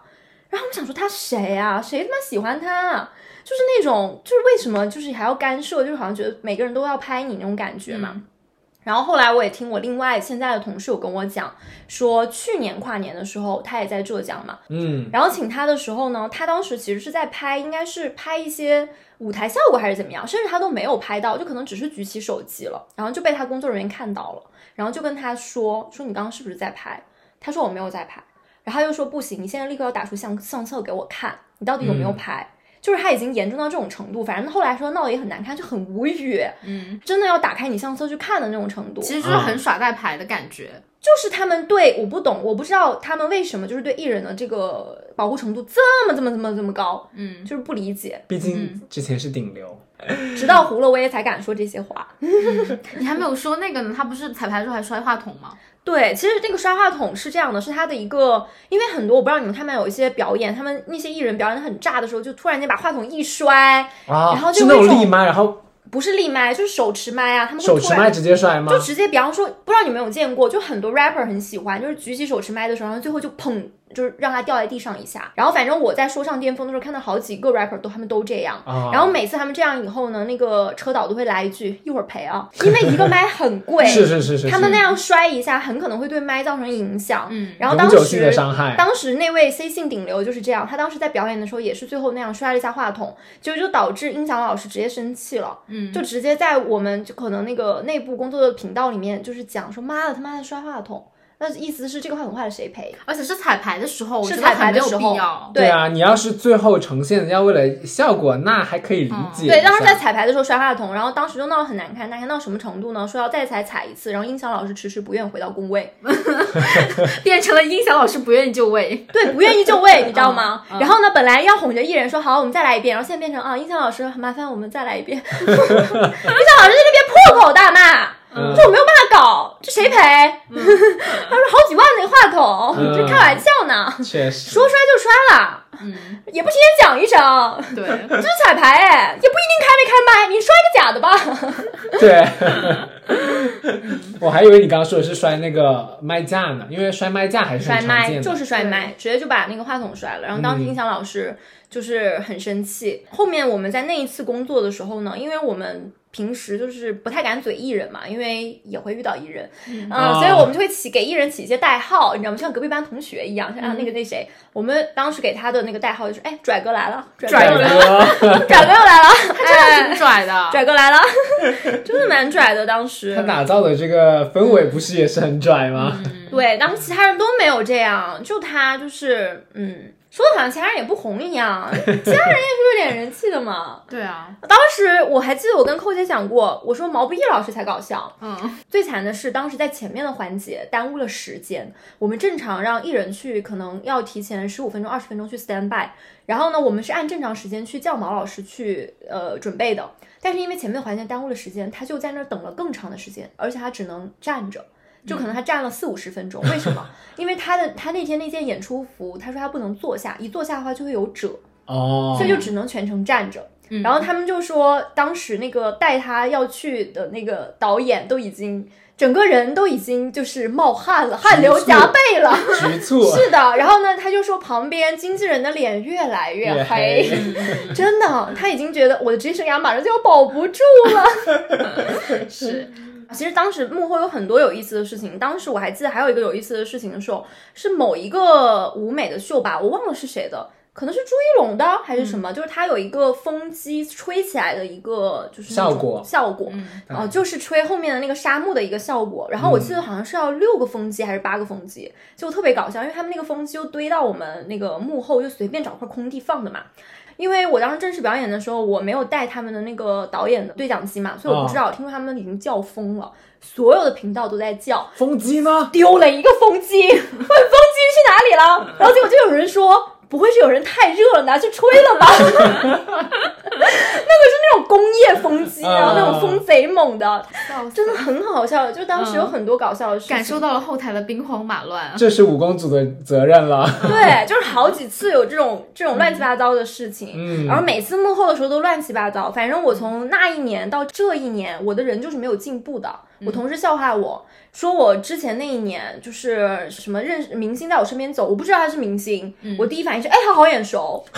然后我想说他谁啊？谁他妈喜欢他、啊？就是那种，就是为什么就是还要干涉？就是好像觉得每个人都要拍你那种感觉嘛。然后后来我也听我另外现在的同事有跟我讲，说去年跨年的时候他也在浙江嘛，嗯。然后请他的时候呢，他当时其实是在拍，应该是拍一些舞台效果还是怎么样，甚至他都没有拍到，就可能只是举起手机了，然后就被他工作人员看到了，然后就跟他说说你刚刚是不是在拍？他说我没有在拍，然后他又说不行，你现在立刻要打出相相册给我看，你到底有没有拍？就是他已经严重到这种程度，反正后来说闹得也很难看，就很无语，嗯，真的要打开你相册去看的那种程度。其实就是很耍大牌的感觉。就是他们对我不懂，我不知道他们为什么就是对艺人的这个保护程度这么这么这么这么高，嗯，就是不理解。毕竟之前是顶流，直到糊了，我也才敢说这些话。你还没有说那个呢，他不是彩排的时候还摔话筒吗？对，其实那个刷话筒是这样的，是他的一个，因为很多我不知道你们看没有，一些表演，他们那些艺人表演的很炸的时候，就突然间把话筒一摔，啊，然后就那种立麦，然后不是立麦，就是手持麦啊，他们手持麦直接摔吗就？直接，比方说，不知道你们有没有见过，就很多 rapper 很喜欢，就是举起手持麦的时候，然后最后就砰，就是让他掉在地上一下。然后反正我在说唱巅峰的时候，看到好几个 rapper 都他们都这样。啊然后每次他们这样以后呢，那个车导都会来一句一会儿赔啊，因为一个麦很贵，是是是是，是他们那样摔一下，很可能会对麦造成影响。嗯然后当时伤害，当时那位 C 姓顶流就是这样，他当时在表演的时候也是最后那样摔了一下话筒，就就导致音响老师直接生气了，嗯就直接在我们就可能那个内部工作的频道里面就是讲说妈的他妈的摔话筒，那意思是这个话筒坏了谁赔？而且是彩排的时候，是彩排的时候必要。对啊，你要是最后呈现要为了效果，那还可以理解。对，当时在彩排的时候摔话筒，然后当时就闹得很难看，难看到什么程度呢？说要再彩踩一次，然后音响老师迟迟不愿回到工位 变成了音响老师不愿意就位。对，不愿意就位，你知道吗？嗯嗯然后呢，本来要哄着艺人说好，我们再来一遍，然后现在变成啊，音响老师麻烦我们再来一遍，音响老师在那边破口大骂，嗯这我没有办法搞，这谁赔？他说好几万那个话筒，嗯这开玩笑呢，确实说摔就摔了，嗯，也不提前讲一声，对，这是彩排哎，也不一定开没开麦，你摔个假的吧？对。我还以为你刚刚说的是摔那个麦架呢，因为摔麦架还是摔。麦就是摔麦，直接就把那个话筒摔了。然后当时嗯音响老师就是很生气。后面我们在那一次工作的时候呢，因为我们平时就是不太敢嘴艺人嘛，因为也会遇到艺人，嗯，哦所以我们就会起给艺人起一些代号，你知道吗？像隔壁班同学一样，像啊那个那谁，我们当时给他的那个代号就是哎拽哥来了，拽拽哥来了，拽哥又来了，他真的挺，拽的，拽哥来了，真的蛮拽的。当时他打造的这个氛围不是也是很拽吗？对，当时其他人都没有这样，就他就是，嗯，说的好像其他人也不红一样，其他人也是有点人气的嘛。对啊，当时我还记得我跟寇姐讲过，我说毛不易老师才搞笑，嗯，最惨的是当时在前面的环节耽误了时间，我们正常让艺人去，可能要提前十五分钟、二十分钟去 stand by，然后呢，我们是按正常时间去叫毛老师去呃准备的，但是因为前面的环节耽误了时间，他就在那儿等了更长的时间，而且他只能站着。就可能他站了四五十分钟，为什么？因为他的他那天那件演出服，他说他不能坐下，一坐下的话就会有褶，哦，所以就只能全程站着。嗯然后他们就说，当时那个带他要去的那个导演都已经整个人都已经就是冒汗了，汗流浃背了。局促，是的，然后呢，他就说旁边经纪人的脸越来越黑 真的，他已经觉得我的职业生涯马上就要保不住了。是，其实当时幕后有很多有意思的事情，当时我还记得还有一个有意思的事情的时候，是某一个舞美的秀吧，我忘了是谁的。可能是朱一龙的还是什么，就是它有一个风机吹起来的一个就是效果效果，嗯哦、就是吹后面的那个沙漠的一个效果。然后我记得好像是要六个风机还是八个风机，就特别搞笑，因为他们那个风机就堆到我们那个幕后，就随便找块空地放的嘛。因为我当时正式表演的时候，我没有带他们的那个导演的对讲机嘛，所以我不知道。听说他们已经叫疯了，所有的频道都在叫，风机呢？丢了一个风机，问风机去哪里了？然后结果就有人说。不会是有人太热了拿去吹了吧？那个是那种工业风机，然后那种风贼猛的，真的很好笑。就当时有很多搞笑的事情，感受到了后台的兵荒马乱。这是五公组的责任了。对，就是好几次有这种这种乱七八糟的事情，嗯然后每次幕后的时候都乱七八糟。反正我从那一年到这一年，我的人就是没有进步的。我同事笑话我说，我之前那一年就是什么认识明星在我身边走，我不知道他是明星，我第一反应是哎，他好眼熟，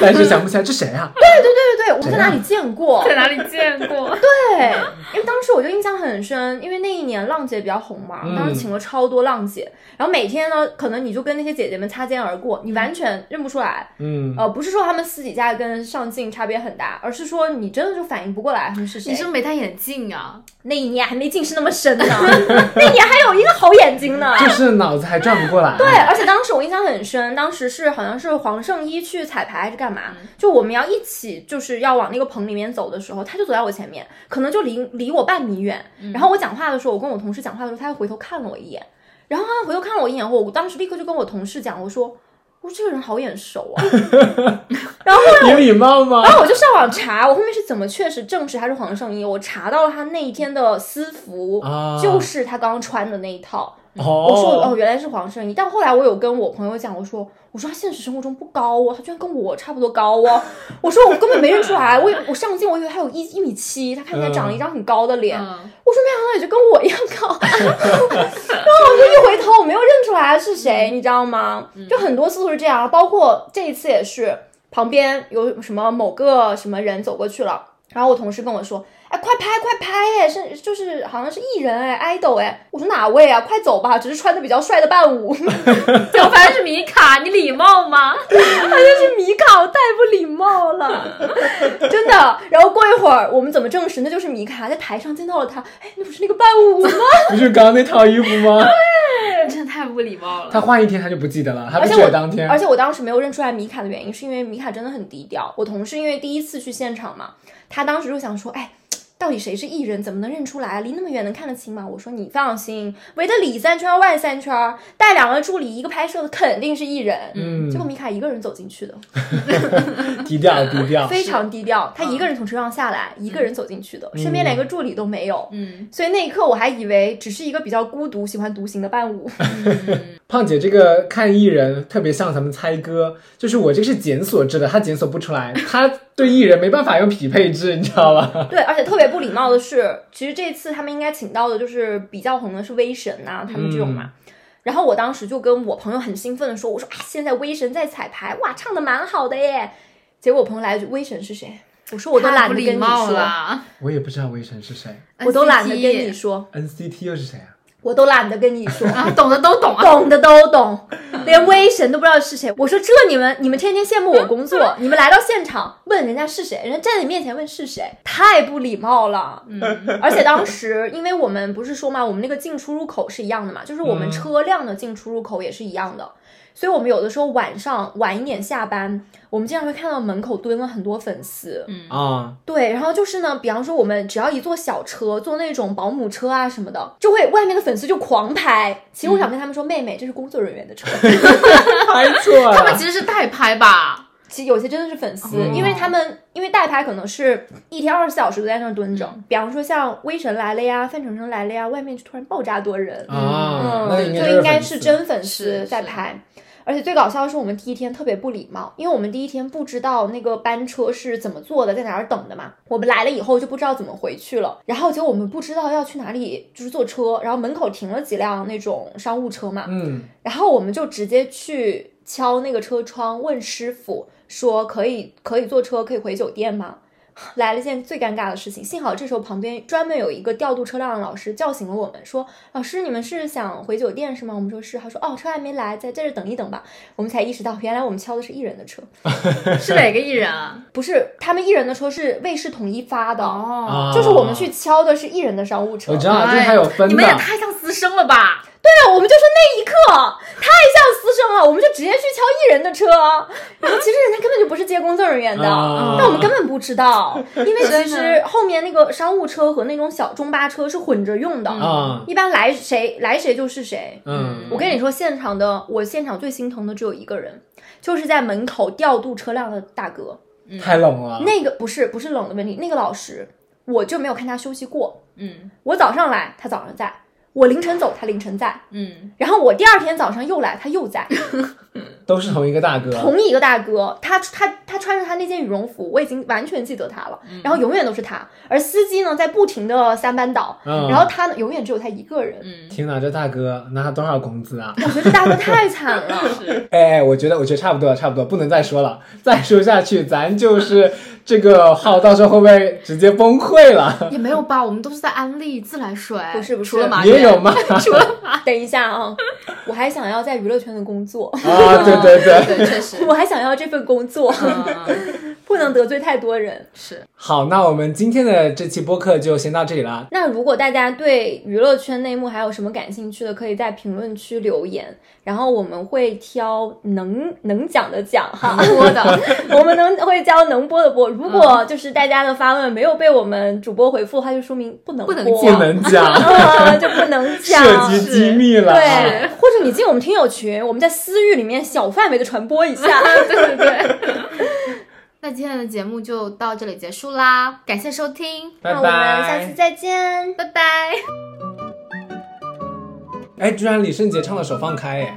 但是想不起来这谁啊？对对对对对，我在哪里见过？在哪里见过？对，因为当时我就印象很深，因为那一年浪姐比较红嘛，嗯当时请了超多浪姐，然后每天呢，可能你就跟那些姐姐们擦肩而过，你完全认不出来。嗯，呃，不是说他们私底下跟上镜差别很大，而是说你真的就反应不过来他们是谁。你是不是没戴眼镜啊？那一年还没近视那么深呢，那一年还有一个好眼睛呢。就是脑子还转不过来。对，而且当时我印象很深，当时是好像是黄圣依去彩排还是干嘛，就我们要一起就是要往那个棚里面走的时候，他就走在我前面，可能就离离我半米远。然后我讲话的时候，我跟我同事讲话的时候，他又回头看了我一眼，然后他回头看了我一眼后，我当时立刻就跟我同事讲，我说。我说这个人好眼熟啊，然后有礼貌吗然？后我就上网查，我后面是怎么确实证实他是黄圣依，我查到了他那一天的私服，啊就是他刚穿的那一套。哦，我说哦，原来是黄圣依。但后来我有跟我朋友讲，我说我说他现实生活中不高哦，他居然跟我差不多高哦。我说我根本没认出来，我我上镜我以为他有一一米七，他看起来长了一张很高的脸。嗯，我说没想到也就跟我一样高，然后我就一回头我没有认出来是谁，你知道吗？就很多次都是这样，包括这一次也是，旁边有什么某个什么人走过去了，然后我同事跟我说。哎，快拍快拍！哎，是就是好像是艺人哎，idol 哎，我说哪位啊？快走吧，只是穿的比较帅的伴舞，结果发现是米卡，你礼貌吗？他就是米卡，我太不礼貌了，真的。然后过一会儿，我们怎么证实那就是米卡？在台上见到了他，哎，那不是那个伴舞吗？不是刚刚那套衣服吗？对真的太不礼貌了。他换一天他就不记得了，他不而且我记得当天。而且我当时没有认出来米卡的原因，是因为米卡真的很低调。我同事因为第一次去现场嘛，他当时就想说，哎，到底谁是艺人？怎么能认出来？离那么远能看得清吗？我说你放心，围的里三圈外三圈，带两个助理，一个拍摄的肯定是艺人。嗯结果米卡一个人走进去的，低调 低调。非常低调。他一个人从车上下来，一个人走进去的，身边连个助理都没有。嗯，所以那一刻我还以为只是一个比较孤独、喜欢独行的伴舞。胖姐这个看艺人特别像咱们猜歌，就是我这个是检索制的，他检索不出来，他对艺人没办法用匹配制，你知道吧？对，而且特别不礼貌的是，其实这次他们应该请到的就是比较红的是威神呐、他们这种嘛。然后我当时就跟我朋友很兴奋的说：“我说啊，现在威神在彩排，哇，唱的蛮好的耶。”结果我朋友来一句：“威神是谁？”我说：“我都懒得跟你说，我也不知道威神是谁我都懒得跟你说，，NCT 又是谁啊？我都懒得跟你说。”啊，懂的都懂啊。懂的都懂，连威神都不知道是谁。我说这你们你们天天羡慕我工作，你们来到现场问人家是谁，人家站在你面前问是谁，太不礼貌了。嗯，而且当时因为我们不是说嘛，我们那个进出入口是一样的嘛，就是我们嗯车辆的进出入口也是一样的。所以我们有的时候晚上晚一点下班，我们经常会看到门口蹲了很多粉丝。嗯啊，对，然后就是呢，比方说我们只要一坐小车，坐那种保姆车啊什么的，就会外面的粉丝就狂拍。其实我想跟他们说，妹妹，这是工作人员的车。拍错他们。其实是代拍吧？其实有些真的是粉丝，嗯因为他们因为代拍可能是一天二十四小时都在那儿蹲着。比方说像威神来了呀，范丞丞来了呀，外面就突然爆炸多人，啊，那嗯，应就应该是真粉丝是是在拍。而且最搞笑的是，我们第一天特别不礼貌，因为我们第一天不知道那个班车是怎么坐的，在哪儿等的嘛。我们来了以后就不知道怎么回去了，然后结果我们不知道要去哪里，就是坐车，然后门口停了几辆那种商务车嘛，嗯，然后我们就直接去敲那个车窗，问师傅说可以可以坐车，可以回酒店吗？来了一件最尴尬的事情，幸好这时候旁边专门有一个调度车辆的老师叫醒了我们，说：“老师，你们是想回酒店是吗？”我们说是，他说：“哦，车还没来，在在这等一等吧。”我们才意识到，原来我们敲的是艺人的车，是哪个艺人啊？不是他们艺人的车是卫视统一发的，哦，啊就是我们去敲的是艺人的商务车。我知道，就是它有分的你们也。太像私生了吧？对，我们就说那一刻太像私生了，我们就直接去敲艺人的车，然后其实人家根本就不是接工作人员的，啊但我们根本不知道，因为其实后面那个商务车和那种小中巴车是混着用的，啊，一般来谁来谁就是谁。嗯，我跟你说，现场的我现场最心疼的只有一个人，就是在门口调度车辆的大哥，太冷了。那个不是不是冷的问题，那个老师我就没有看他休息过，嗯我早上来他早上在，我凌晨走他凌晨在。嗯，然后我第二天早上又来，他又在，都是同一个大哥。同一个大哥，他他他穿着他那件羽绒服，我已经完全记得他了。然后永远都是他，而司机呢在不停的三班倒，嗯然后他呢永远只有他一个人。天哪，这大哥拿多少工资啊？我觉得这大哥太惨了。哎，我觉得，我觉得差不多了，差不多，不能再说了，再说下去，咱就是这个号到时候会不会直接崩溃了？也没有吧，我们都是在安利自来水，不是不是除了马也有吗？等一下啊，我还想要在娱乐圈的工作，啊，对对对，对，确实，我还想要这份工作，嗯，不能得罪太多人。是好，那我们今天的这期播客就先到这里了。那如果大家对娱乐圈内幕还有什么感兴趣的，可以在评论区留言，然后我们会挑能能讲的讲哈。播的，我们能会教能播的播，如果就是大家的发问没有被我们主播回复，它就说明不能播不能讲不能讲，啊，就不能讲。涉及机密了。对，或者你进我们听友群，我们在私域里面小范围的传播一下。对对对。那今天的节目就到这里结束啦，感谢收听，拜那我们下次。再见。拜拜。哎，居然李圣杰唱了《手放开》哎，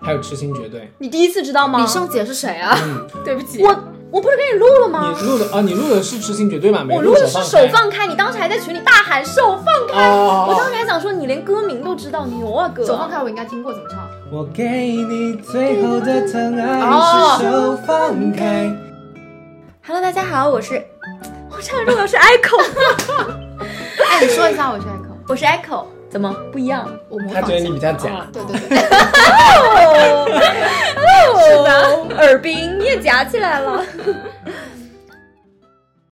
还有《痴心绝对你第一次知道吗？李圣杰是谁啊？对不起，我我不是给你录了》，吗？你录的啊？你录的是《痴心绝对》吗？没我录的是手手放放开，你当时还在群里大喊手放开，哦我当时还想说你连歌名都知道，牛啊哥！手放开我应该听过，怎么唱？我给你最后的疼爱哦是手放开。Hello，大家好，我是我唱的是 Echo，哎，你说一下我是 Echo，我是 Echo，怎么不一样？我模仿他觉得你比较假。对对对，哦，是的，耳鬓你也夹起来了。